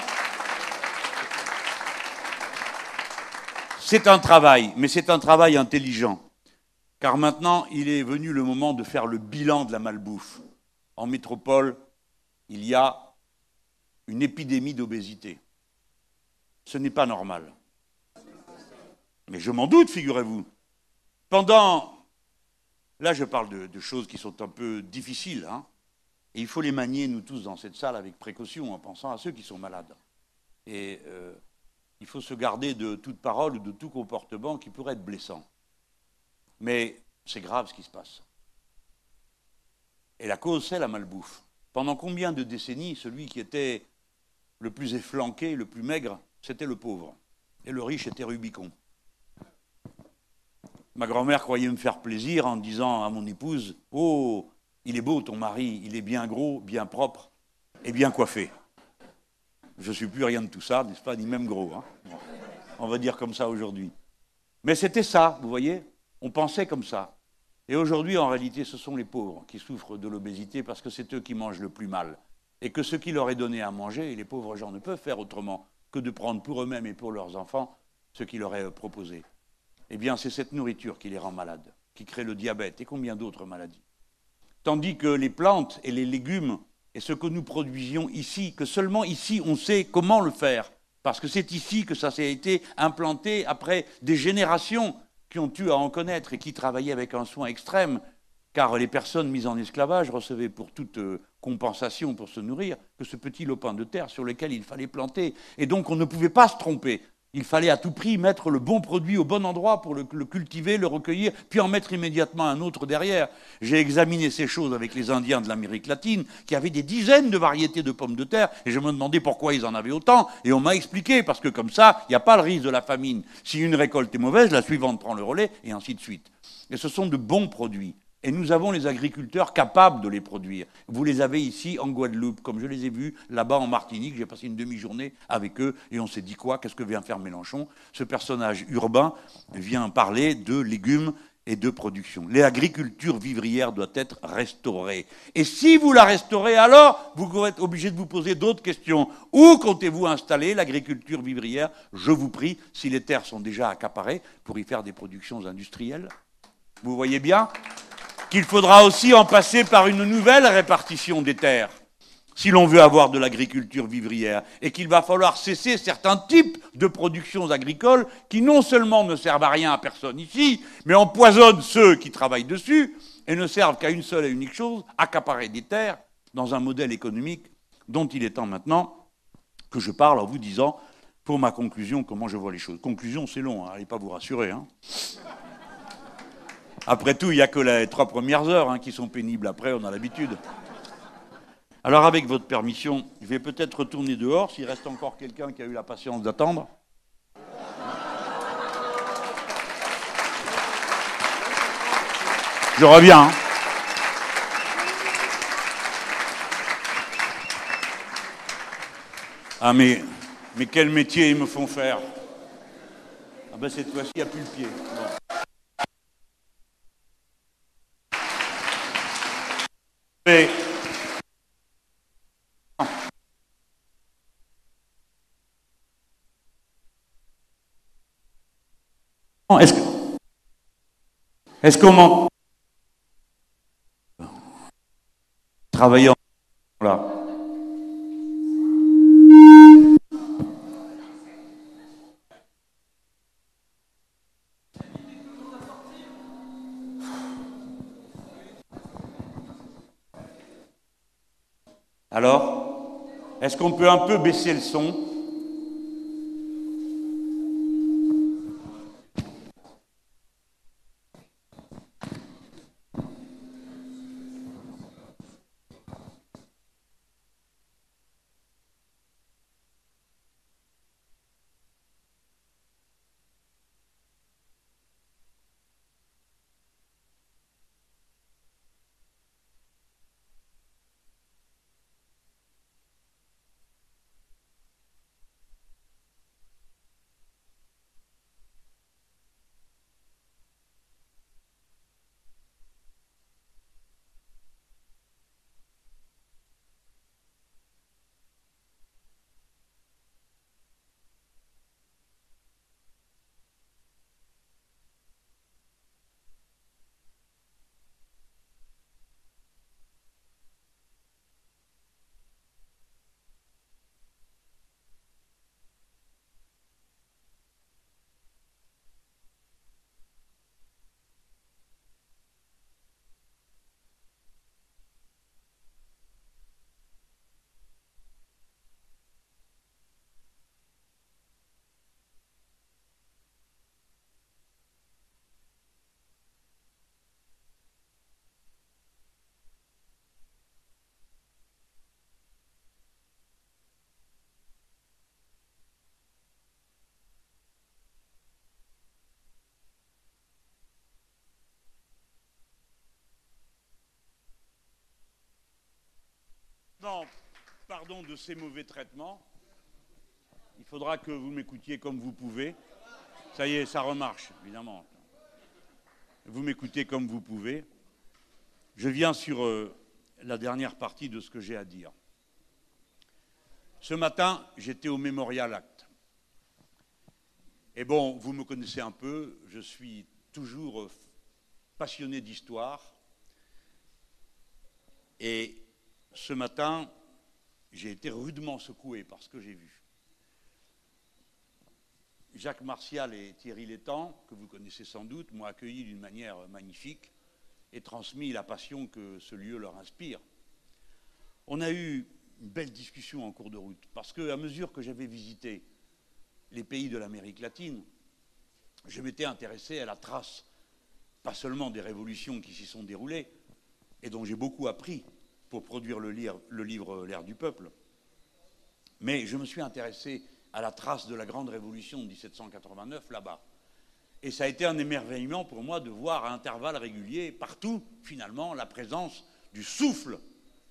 C'est un travail, mais c'est un travail intelligent. Car maintenant, il est venu le moment de faire le bilan de la malbouffe. En métropole, il y a une épidémie d'obésité. Ce n'est pas normal. Mais je m'en doute, figurez-vous. Pendant... Là, je parle de, choses qui sont un peu difficiles. Hein. Et il faut les manier, nous tous, dans cette salle, avec précaution, en pensant à ceux qui sont malades. Et euh, il faut se garder de toute parole ou de tout comportement qui pourrait être blessant. Mais c'est grave ce qui se passe. Et la cause, c'est la malbouffe. Pendant combien de décennies, celui qui était le plus efflanqué, le plus maigre, c'était le pauvre. Et le riche était Rubicon. Ma grand-mère croyait me faire plaisir en disant à mon épouse Oh, il est beau ton mari, il est bien gros, bien propre et bien coiffé. Je ne suis plus rien de tout ça, n'est-ce pas, ni même gros. Hein. On va dire comme ça aujourd'hui. Mais c'était ça, vous voyez On pensait comme ça. Et aujourd'hui, en réalité, ce sont les pauvres qui souffrent de l'obésité parce que c'est eux qui mangent le plus mal. Et que ce qui leur est donné à manger, les pauvres gens ne peuvent faire autrement que de prendre pour eux-mêmes et pour leurs enfants ce qui leur est proposé. Eh bien, c'est cette nourriture qui les rend malades, qui crée le diabète et combien d'autres maladies. Tandis que les plantes et les légumes et ce que nous produisions ici, que seulement ici on sait comment le faire, parce que c'est ici que ça s'est été implanté après des générations qui ont eu à en connaître et qui travaillaient avec un soin extrême, car les personnes mises en esclavage recevaient pour toute euh, compensation pour se nourrir que ce petit lopin de terre sur lequel il fallait planter. Et donc on ne pouvait pas se tromper. Il fallait à tout prix mettre le bon produit au bon endroit pour le, cultiver, le recueillir, puis en mettre immédiatement un autre derrière. J'ai examiné ces choses avec les Indiens de l'Amérique latine, qui avaient des dizaines de variétés de pommes de terre, et je me demandais pourquoi ils en avaient autant, et on m'a expliqué, parce que comme ça, il n'y a pas le risque de la famine. Si une récolte est mauvaise, la suivante prend le relais, et ainsi de suite. Et ce sont de bons produits. Et nous avons les agriculteurs capables de les produire. Vous les avez ici en Guadeloupe, comme je les ai vus là-bas en Martinique. J'ai passé une demi-journée avec eux et on s'est dit quoi? Qu'est-ce que vient faire Mélenchon? Ce personnage urbain vient parler de légumes et de production. L'agriculture vivrière doit être restaurée. Et si vous la restaurez, alors vous êtes obligé de vous poser d'autres questions. Où comptez-vous installer l'agriculture vivrière? Je vous prie, si les terres sont déjà accaparées, pour y faire des productions industrielles. Vous voyez bien? Qu'il faudra aussi en passer par une nouvelle répartition des terres, si l'on veut avoir de l'agriculture vivrière, et qu'il va falloir cesser certains types de productions agricoles qui non seulement ne servent à rien à personne ici, mais empoisonnent ceux qui travaillent dessus, et ne servent qu'à une seule et unique chose, accaparer des terres dans un modèle économique dont il est temps maintenant que je parle en vous disant, pour ma conclusion, comment je vois les choses. Conclusion, c'est long, hein, allez pas vous rassurer. Hein. Après tout, il n'y a que les trois premières heures hein, qui sont pénibles. Après, on a l'habitude. Alors, avec votre permission, je vais peut-être retourner dehors s'il reste encore quelqu'un qui a eu la patience d'attendre. Je reviens. Hein. Ah, mais, mais quel métier ils me font faire? Ah, ben cette fois-ci, il n'y a plus le pied. Que, est-ce qu'on m'entend Travailler en là. Est-ce qu'on peut un peu baisser le son de ces mauvais traitements. Il faudra que vous m'écoutiez comme vous pouvez. Ça y est, ça remarche, évidemment. Vous m'écoutez comme vous pouvez. Je viens sur euh, la dernière partie de ce que j'ai à dire. Ce matin, j'étais au Mémorial Act. Et bon, vous me connaissez un peu, je suis toujours euh, passionné d'histoire. Et ce matin, j'ai été rudement secoué par ce que j'ai vu. Jacques Martial et Thierry Létang, que vous connaissez sans doute, m'ont accueilli d'une manière magnifique et transmis la passion que ce lieu leur inspire. On a eu une belle discussion en cours de route, parce qu'à mesure que j'avais visité les pays de l'Amérique latine, je m'étais intéressé à la trace, pas seulement des révolutions qui s'y sont déroulées, et dont j'ai beaucoup appris pour produire le, livre L'ère du peuple, mais je me suis intéressé à la trace de la grande révolution de 1789 là-bas. Et ça a été un émerveillement pour moi de voir à intervalles réguliers, partout, finalement, la présence du souffle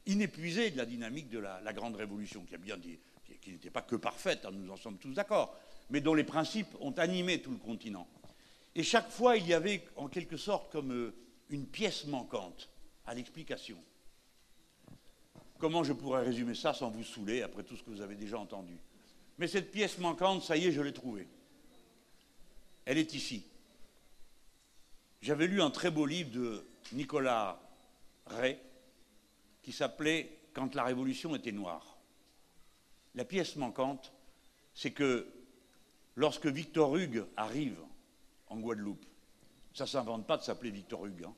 inépuisé de la dynamique de la, grande révolution, qui, qui, n'était pas que parfaite, hein, nous en sommes tous d'accord, mais dont les principes ont animé tout le continent. Et chaque fois, il y avait en quelque sorte comme euh, une pièce manquante à l'explication. Comment je pourrais résumer ça sans vous saouler après tout ce que vous avez déjà entendu? Mais cette pièce manquante, ça y est, je l'ai trouvée. Elle est ici. J'avais lu un très beau livre de Nicolas Ray qui s'appelait Quand la révolution était noire. La pièce manquante, c'est que lorsque Victor Hugues arrive en Guadeloupe, ça ne s'invente pas de s'appeler Victor Hugues, hein.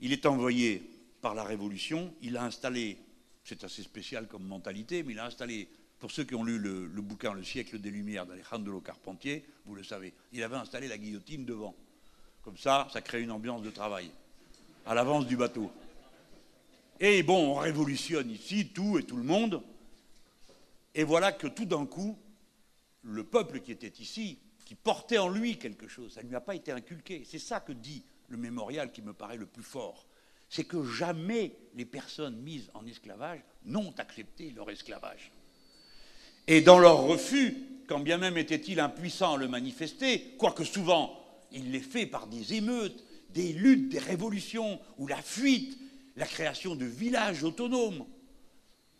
il est envoyé par la Révolution, il a installé, c'est assez spécial comme mentalité, mais il a installé, pour ceux qui ont lu le, bouquin Le siècle des Lumières d'Alejandro Carpentier, vous le savez, il avait installé la guillotine devant. Comme ça, ça crée une ambiance de travail, à l'avance du bateau. Et bon, on révolutionne ici tout et tout le monde. Et voilà que tout d'un coup, le peuple qui était ici, qui portait en lui quelque chose, ça ne lui a pas été inculqué. C'est ça que dit le mémorial qui me paraît le plus fort c'est que jamais les personnes mises en esclavage n'ont accepté leur esclavage. Et dans leur refus, quand bien même était-il impuissant à le manifester, quoique souvent il l'ait fait par des émeutes, des luttes, des révolutions, ou la fuite, la création de villages autonomes,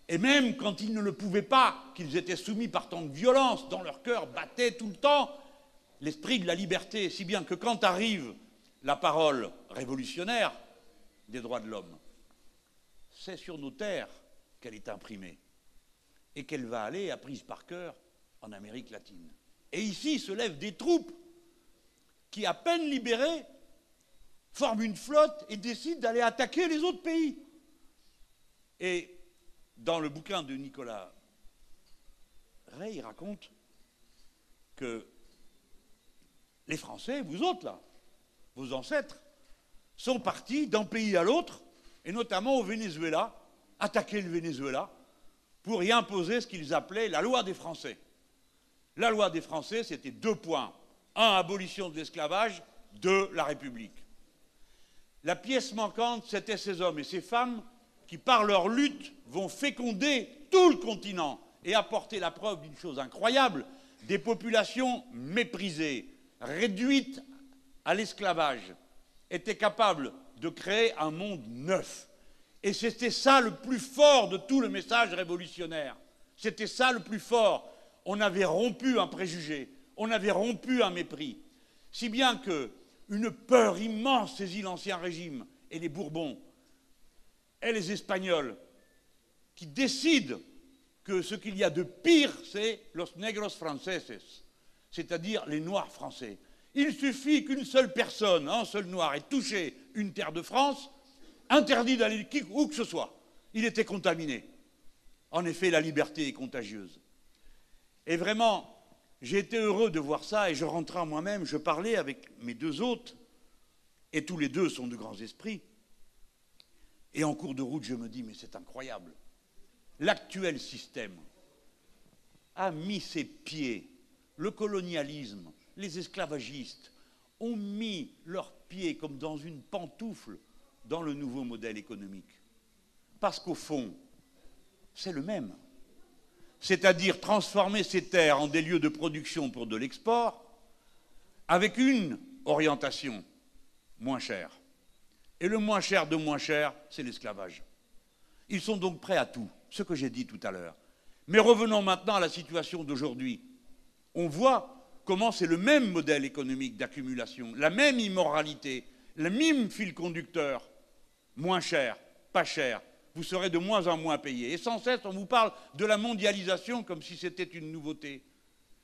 et même quand ils ne le pouvaient pas, qu'ils étaient soumis par tant de violence, dans leur cœur battait tout le temps l'esprit de la liberté, si bien que quand arrive la parole révolutionnaire, des droits de l'homme. C'est sur nos terres qu'elle est imprimée et qu'elle va aller, apprise par cœur, en Amérique latine. Et ici se lèvent des troupes qui, à peine libérées, forment une flotte et décident d'aller attaquer les autres pays. Et dans le bouquin de Nicolas Ray, il raconte que les Français, vous autres là, vos ancêtres, sont partis d'un pays à l'autre, et notamment au Venezuela, attaquer le Venezuela pour y imposer ce qu'ils appelaient la loi des Français. La loi des Français, c'était deux points. Un, abolition de l'esclavage. Deux, la République. La pièce manquante, c'était ces hommes et ces femmes qui, par leur lutte, vont féconder tout le continent et apporter la preuve d'une chose incroyable, des populations méprisées, réduites à l'esclavage, était capable de créer un monde neuf. Et c'était ça le plus fort de tout le message révolutionnaire. C'était ça le plus fort. On avait rompu un préjugé, on avait rompu un mépris. Si bien que une peur immense saisit l'Ancien Régime et les Bourbons et les Espagnols qui décident que ce qu'il y a de pire, c'est los negros franceses, c'est-à-dire les Noirs français. Il suffit qu'une seule personne, un seul noir, ait touché une terre de France, interdit d'aller où que ce soit. Il était contaminé. En effet, la liberté est contagieuse. Et vraiment, j'ai été heureux de voir ça et je rentrais moi-même, je parlais avec mes deux hôtes, et tous les deux sont de grands esprits. Et en cours de route, je me dis, mais c'est incroyable. L'actuel système a mis ses pieds, le colonialisme, les esclavagistes ont mis leurs pieds comme dans une pantoufle dans le nouveau modèle économique. Parce qu'au fond, c'est le même. C'est-à-dire transformer ces terres en des lieux de production pour de l'export avec une orientation moins chère. Et le moins cher de moins cher, c'est l'esclavage. Ils sont donc prêts à tout, ce que j'ai dit tout à l'heure. Mais revenons maintenant à la situation d'aujourd'hui. On voit comment c'est le même modèle économique d'accumulation, la même immoralité, le même fil conducteur, moins cher, pas cher, vous serez de moins en moins payé. Et sans cesse, on vous parle de la mondialisation comme si c'était une nouveauté.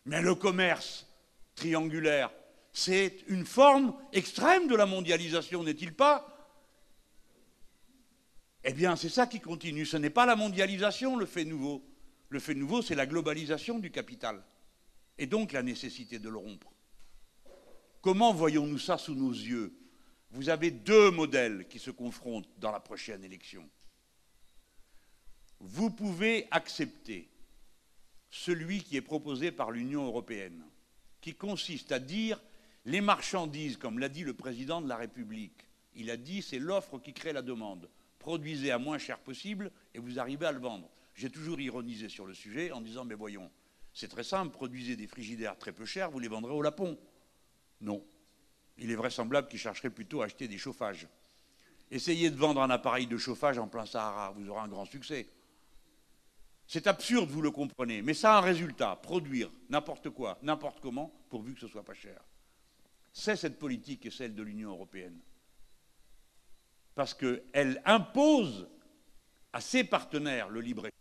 Mais le commerce triangulaire, c'est une forme extrême de la mondialisation, n'est-il pas? Eh bien, c'est ça qui continue. Ce n'est pas la mondialisation le fait nouveau. Le fait nouveau, c'est la globalisation du capital. Et donc la nécessité de le rompre. Comment voyons-nous ça sous nos yeux? Vous avez deux modèles qui se confrontent dans la prochaine élection vous pouvez accepter celui qui est proposé par l'Union européenne, qui consiste à dire les marchandises, comme l'a dit le président de la République, il a dit c'est l'offre qui crée la demande. Produisez à moins cher possible et vous arrivez à le vendre. J'ai toujours ironisé sur le sujet en disant mais voyons, c'est très simple, produisez des frigidaires très peu chers, vous les vendrez au Lapon. Non. Il est vraisemblable qu'ils chercheraient plutôt à acheter des chauffages. Essayez de vendre un appareil de chauffage en plein Sahara, vous aurez un grand succès. C'est absurde, vous le comprenez, mais ça a un résultat, produire n'importe quoi, n'importe comment, pourvu que ce soit pas cher. C'est cette politique et celle de l'Union européenne. Parce qu'elle impose à ses partenaires le libre-échange.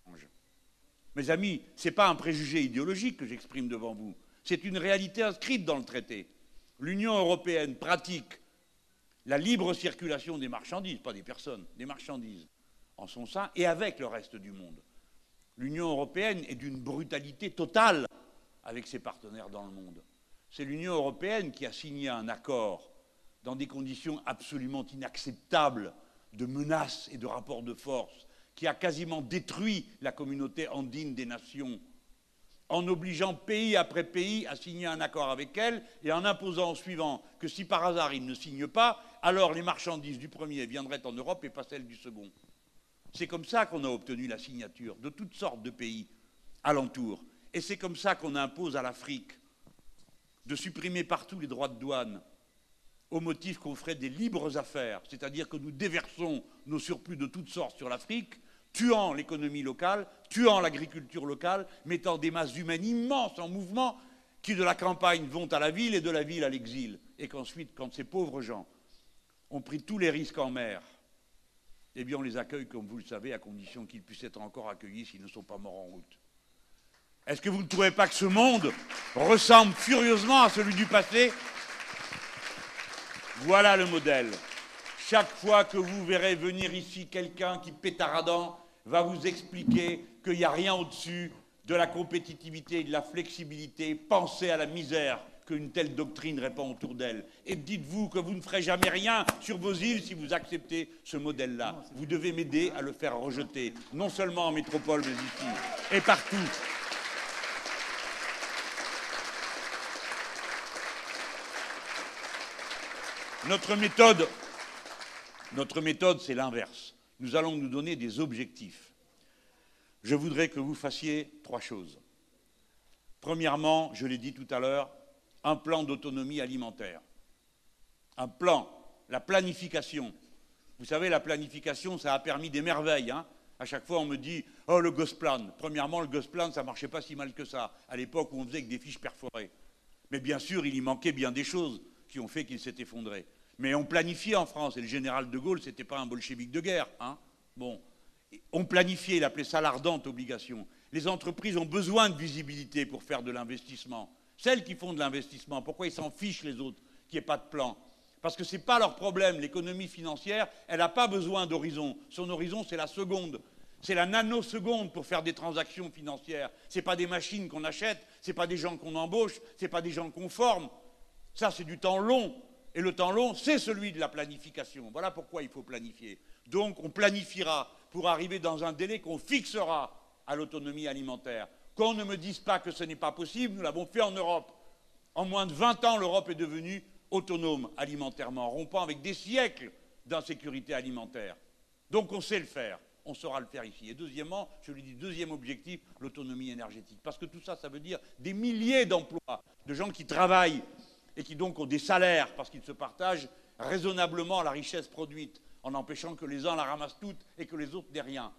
Mes amis, ce n'est pas un préjugé idéologique que j'exprime devant vous, c'est une réalité inscrite dans le traité. L'Union européenne pratique la libre circulation des marchandises, pas des personnes, des marchandises, en son sein et avec le reste du monde l'Union européenne est d'une brutalité totale avec ses partenaires dans le monde. C'est l'Union européenne qui a signé un accord dans des conditions absolument inacceptables de menaces et de rapports de force, qui a quasiment détruit la communauté andine des nations, en obligeant pays après pays à signer un accord avec elle et en imposant au suivant que si par hasard il ne signe pas, alors les marchandises du premier viendraient en Europe et pas celles du second. C'est comme ça qu'on a obtenu la signature de toutes sortes de pays alentours. Et c'est comme ça qu'on impose à l'Afrique de supprimer partout les droits de douane au motif qu'on ferait des libres affaires, c'est-à-dire que nous déversons nos surplus de toutes sortes sur l'Afrique, tuant l'économie locale, tuant l'agriculture locale, mettant des masses humaines immenses en mouvement qui de la campagne vont à la ville et de la ville à l'exil. Et qu'ensuite, quand ces pauvres gens ont pris tous les risques en mer, eh bien on les accueille, comme vous le savez, à condition qu'ils puissent être encore accueillis s'ils ne sont pas morts en route. Est-ce que vous ne trouvez pas que ce monde ressemble furieusement à celui du passé? Voilà le modèle. Chaque fois que vous verrez venir ici quelqu'un qui pétaradant va vous expliquer qu'il n'y a rien au-dessus de la compétitivité et de la flexibilité, pensez à la misère qu'une telle doctrine répand autour d'elle. Et dites-vous que vous ne ferez jamais rien sur vos îles si vous acceptez ce modèle-là. Vous devez m'aider à le faire rejeter, non seulement en métropole, mais ici, et partout. Notre méthode, notre méthode, c'est l'inverse. Nous allons nous donner des objectifs. Je voudrais que vous fassiez trois choses. Premièrement, je l'ai dit tout à l'heure, un plan d'autonomie alimentaire. Un plan, la planification. Vous savez, la planification, ça a permis des merveilles. Hein. à chaque fois, on me dit Oh, le Gosplan. Premièrement, le Gosplan, ça ne marchait pas si mal que ça, à l'époque où on faisait avec des fiches perforées. Mais bien sûr, il y manquait bien des choses qui ont fait qu'il s'est effondré. Mais on planifiait en France, et le général de Gaulle, ce n'était pas un bolchevique de guerre. Hein bon. On planifiait, il appelait ça l'ardente obligation. Les entreprises ont besoin de visibilité pour faire de l'investissement. Celles qui font de l'investissement, pourquoi ils s'en fichent les autres qu'il n'y pas de plan? Parce que ce n'est pas leur problème. L'économie financière, elle n'a pas besoin d'horizon. Son horizon, c'est la seconde. C'est la nanoseconde pour faire des transactions financières. Ce n'est pas des machines qu'on achète, ce n'est pas des gens qu'on embauche, ce n'est pas des gens qu'on forme. Ça, c'est du temps long. Et le temps long, c'est celui de la planification. Voilà pourquoi il faut planifier. Donc, on planifiera pour arriver dans un délai qu'on fixera à l'autonomie alimentaire. Qu'on ne me dise pas que ce n'est pas possible, nous l'avons fait en Europe. En moins de 20 ans, l'Europe est devenue autonome alimentairement, rompant avec des siècles d'insécurité alimentaire. Donc on sait le faire. on saura le faire ici. Et deuxièmement, je lui dis, deuxième objectif, l'autonomie énergétique. Parce que tout ça, ça veut dire des milliers d'emplois, de gens qui travaillent et qui donc ont des salaires parce qu'ils se partagent raisonnablement la richesse produite, en empêchant que les uns la ramassent toute et que les autres n'aient rien.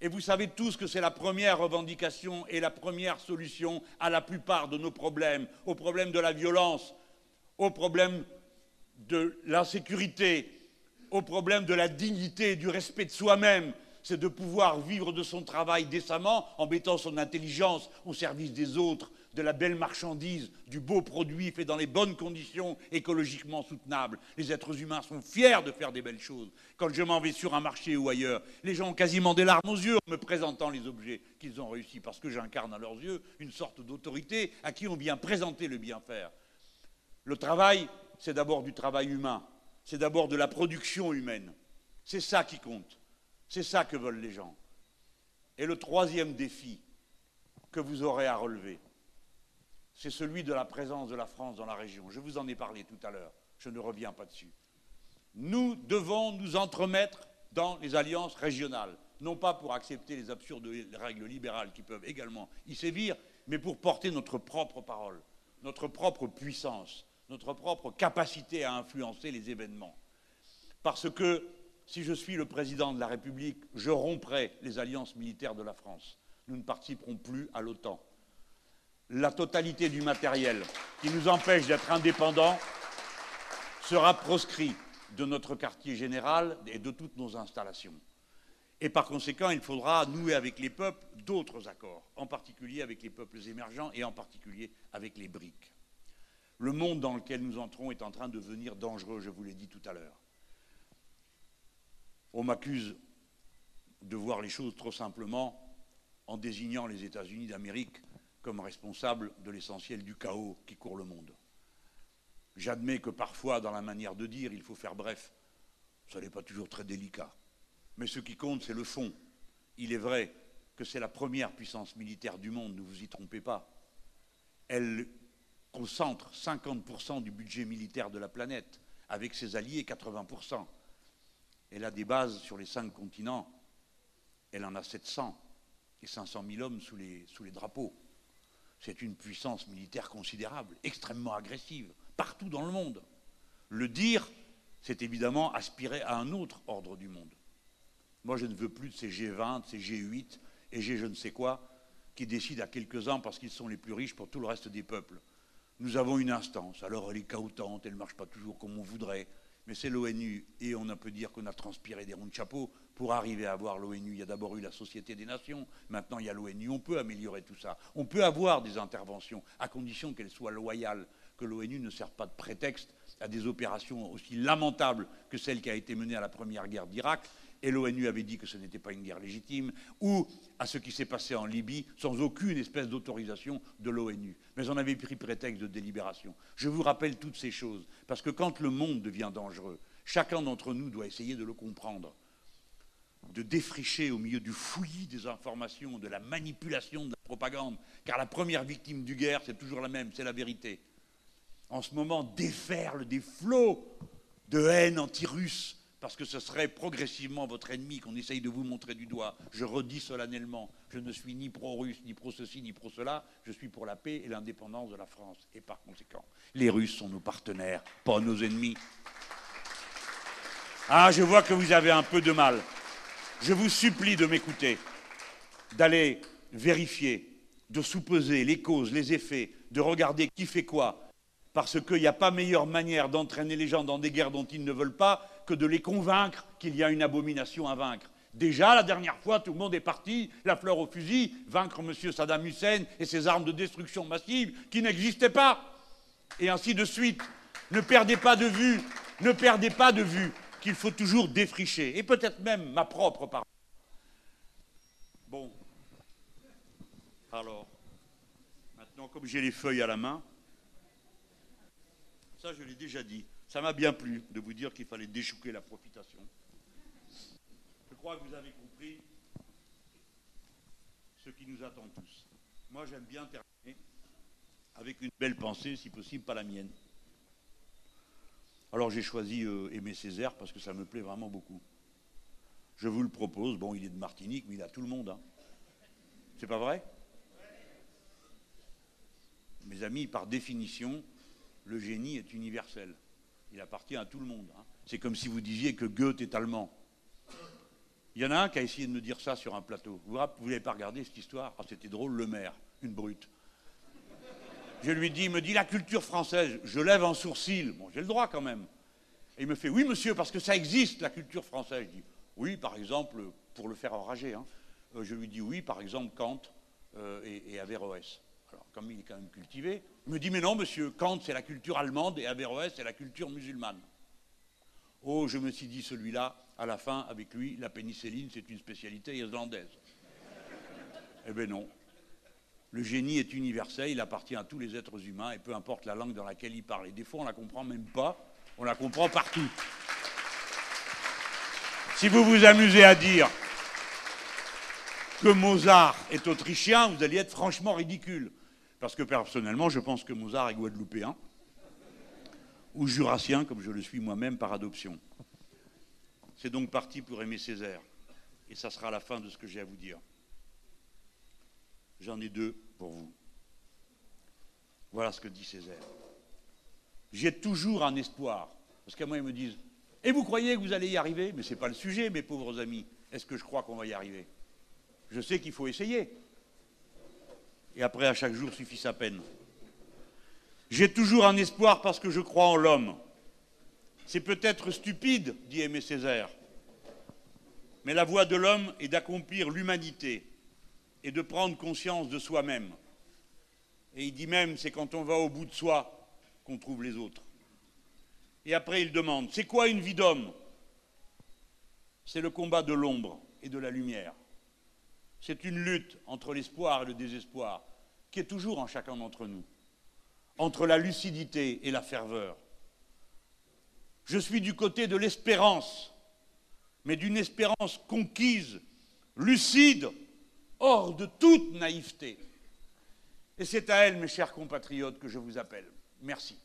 Et vous savez tous que c'est la première revendication et la première solution à la plupart de nos problèmes, aux problèmes de la violence, aux problèmes de l'insécurité, aux problèmes de la dignité et du respect de soi-même, c'est de pouvoir vivre de son travail décemment en mettant son intelligence au service des autres, de la belle marchandise, du beau produit fait dans les bonnes conditions écologiquement soutenables. Les êtres humains sont fiers de faire des belles choses. Quand je m'en vais sur un marché ou ailleurs, les gens ont quasiment des larmes aux yeux en me présentant les objets qu'ils ont réussi, parce que j'incarne à leurs yeux une sorte d'autorité à qui on vient présenter le bien faire. Le travail, c'est d'abord du travail humain, c'est d'abord de la production humaine. C'est ça qui compte. C'est ça que veulent les gens. Et le troisième défi que vous aurez à relever, c'est celui de la présence de la France dans la région. Je vous en ai parlé tout à l'heure, je ne reviens pas dessus. Nous devons nous entremettre dans les alliances régionales, non pas pour accepter les absurdes règles libérales qui peuvent également y sévir, mais pour porter notre propre parole, notre propre puissance, notre propre capacité à influencer les événements. Parce que si je suis le président de la République, je romprai les alliances militaires de la France. Nous ne participerons plus à l'OTAN la totalité du matériel qui nous empêche d'être indépendants sera proscrit de notre quartier général et de toutes nos installations. Et par conséquent, il faudra nouer avec les peuples d'autres accords, en particulier avec les peuples émergents et en particulier avec les briques. Le monde dans lequel nous entrons est en train de devenir dangereux, je vous l'ai dit tout à l'heure. On m'accuse de voir les choses trop simplement en désignant les États-Unis d'Amérique comme responsable de l'essentiel du chaos qui court le monde. J'admets que parfois, dans la manière de dire, il faut faire bref. Ça n'est pas toujours très délicat. Mais ce qui compte, c'est le fond. Il est vrai que c'est la première puissance militaire du monde, ne vous y trompez pas. Elle concentre 50% du budget militaire de la planète, avec ses alliés 80%. Elle a des bases sur les cinq continents. Elle en a 700 et 500 000 hommes sous les, sous les drapeaux. C'est une puissance militaire considérable, extrêmement agressive, partout dans le monde. Le dire, c'est évidemment aspirer à un autre ordre du monde. Moi, je ne veux plus de ces G20, ces G8 et G je ne sais quoi, qui décident à quelques-uns parce qu'ils sont les plus riches pour tout le reste des peuples. Nous avons une instance, alors elle est caotante, elle ne marche pas toujours comme on voudrait, mais c'est l'ONU, et on peut dire qu'on a transpiré des ronds de chapeau pour arriver à avoir l'ONU. Il y a d'abord eu la Société des Nations, maintenant il y a l'ONU. On peut améliorer tout ça. On peut avoir des interventions, à condition qu'elles soient loyales, que l'ONU ne serve pas de prétexte à des opérations aussi lamentables que celle qui a été menée à la première guerre d'Irak, et l'ONU avait dit que ce n'était pas une guerre légitime, ou à ce qui s'est passé en Libye sans aucune espèce d'autorisation de l'ONU. Mais on avait pris prétexte de délibération. Je vous rappelle toutes ces choses, parce que quand le monde devient dangereux, chacun d'entre nous doit essayer de le comprendre, de défricher au milieu du fouillis des informations, de la manipulation, de la propagande, car la première victime du guerre, c'est toujours la même, c'est la vérité. En ce moment, déferlent des flots de haine anti-russe parce que ce serait progressivement votre ennemi qu'on essaye de vous montrer du doigt. Je redis solennellement, je ne suis ni pro-russe, ni pro-ceci, ni pro-cela, je suis pour la paix et l'indépendance de la France. Et par conséquent, les Russes sont nos partenaires, pas nos ennemis. Ah, je vois que vous avez un peu de mal. Je vous supplie de m'écouter, d'aller vérifier, de sous-peser les causes, les effets, de regarder qui fait quoi, parce qu'il n'y a pas meilleure manière d'entraîner les gens dans des guerres dont ils ne veulent pas que de les convaincre qu'il y a une abomination à vaincre. Déjà, la dernière fois, tout le monde est parti, la fleur au fusil, vaincre M. Saddam Hussein et ses armes de destruction massive qui n'existaient pas. Et ainsi de suite. Ne perdez pas de vue, ne perdez pas de vue qu'il faut toujours défricher, et peut-être même ma propre parole. Bon. Alors, maintenant, comme j'ai les feuilles à la main, ça je l'ai déjà dit, ça m'a bien plu de vous dire qu'il fallait déchouquer la profitation. Je crois que vous avez compris ce qui nous attend tous. Moi, j'aime bien terminer avec une belle pensée, si possible, pas la mienne. Alors j'ai choisi euh, Aimé Césaire parce que ça me plaît vraiment beaucoup. Je vous le propose. Bon, il est de Martinique, mais il a tout le monde. Hein. C'est pas vrai? Mes amis, par définition, le génie est universel. Il appartient à tout le monde. Hein. C'est comme si vous disiez que Goethe est allemand. Il y en a un qui a essayé de me dire ça sur un plateau. Vous ne pas regardé cette histoire? Ah, C'était drôle, le maire, une brute. Je lui dis, il me dit la culture française. Je lève un sourcil. Bon, j'ai le droit quand même. Et il me fait, oui monsieur, parce que ça existe, la culture française. Je dis, oui, par exemple, pour le faire enrager. Hein. Euh, je lui dis, oui, par exemple, Kant euh, et, Averroès. Alors, comme il est quand même cultivé, il me dit, mais non monsieur, Kant c'est la culture allemande et Averroès c'est la culture musulmane. Oh, je me suis dit, celui-là, à la fin, avec lui, la pénicilline, c'est une spécialité irlandaise. eh bien non. Le génie est universel, il appartient à tous les êtres humains, et peu importe la langue dans laquelle il parle. Et des fois, on ne la comprend même pas, on la comprend partout. Si vous vous amusez à dire que Mozart est autrichien, vous allez être franchement ridicule. Parce que personnellement, je pense que Mozart est guadeloupéen, ou jurassien, comme je le suis moi-même par adoption. C'est donc parti pour aimer Césaire. Et ça sera la fin de ce que j'ai à vous dire. J'en ai deux pour vous. Voilà ce que dit Césaire. J'ai toujours un espoir. Parce qu'à moi, ils me disent Et vous croyez que vous allez y arriver? Mais ce n'est pas le sujet, mes pauvres amis. Est-ce que je crois qu'on va y arriver? Je sais qu'il faut essayer. Et après, à chaque jour suffit sa peine. J'ai toujours un espoir parce que je crois en l'homme. C'est peut-être stupide, dit Aimé Césaire, mais la voie de l'homme est d'accomplir l'humanité et de prendre conscience de soi-même. Et il dit même, c'est quand on va au bout de soi qu'on trouve les autres. Et après, il demande, c'est quoi une vie d'homme? C'est le combat de l'ombre et de la lumière. C'est une lutte entre l'espoir et le désespoir, qui est toujours en chacun d'entre nous, entre la lucidité et la ferveur, je suis du côté de l'espérance, mais d'une espérance conquise, lucide, hors de toute naïveté. Et c'est à elle, mes chers compatriotes, que je vous appelle. Merci.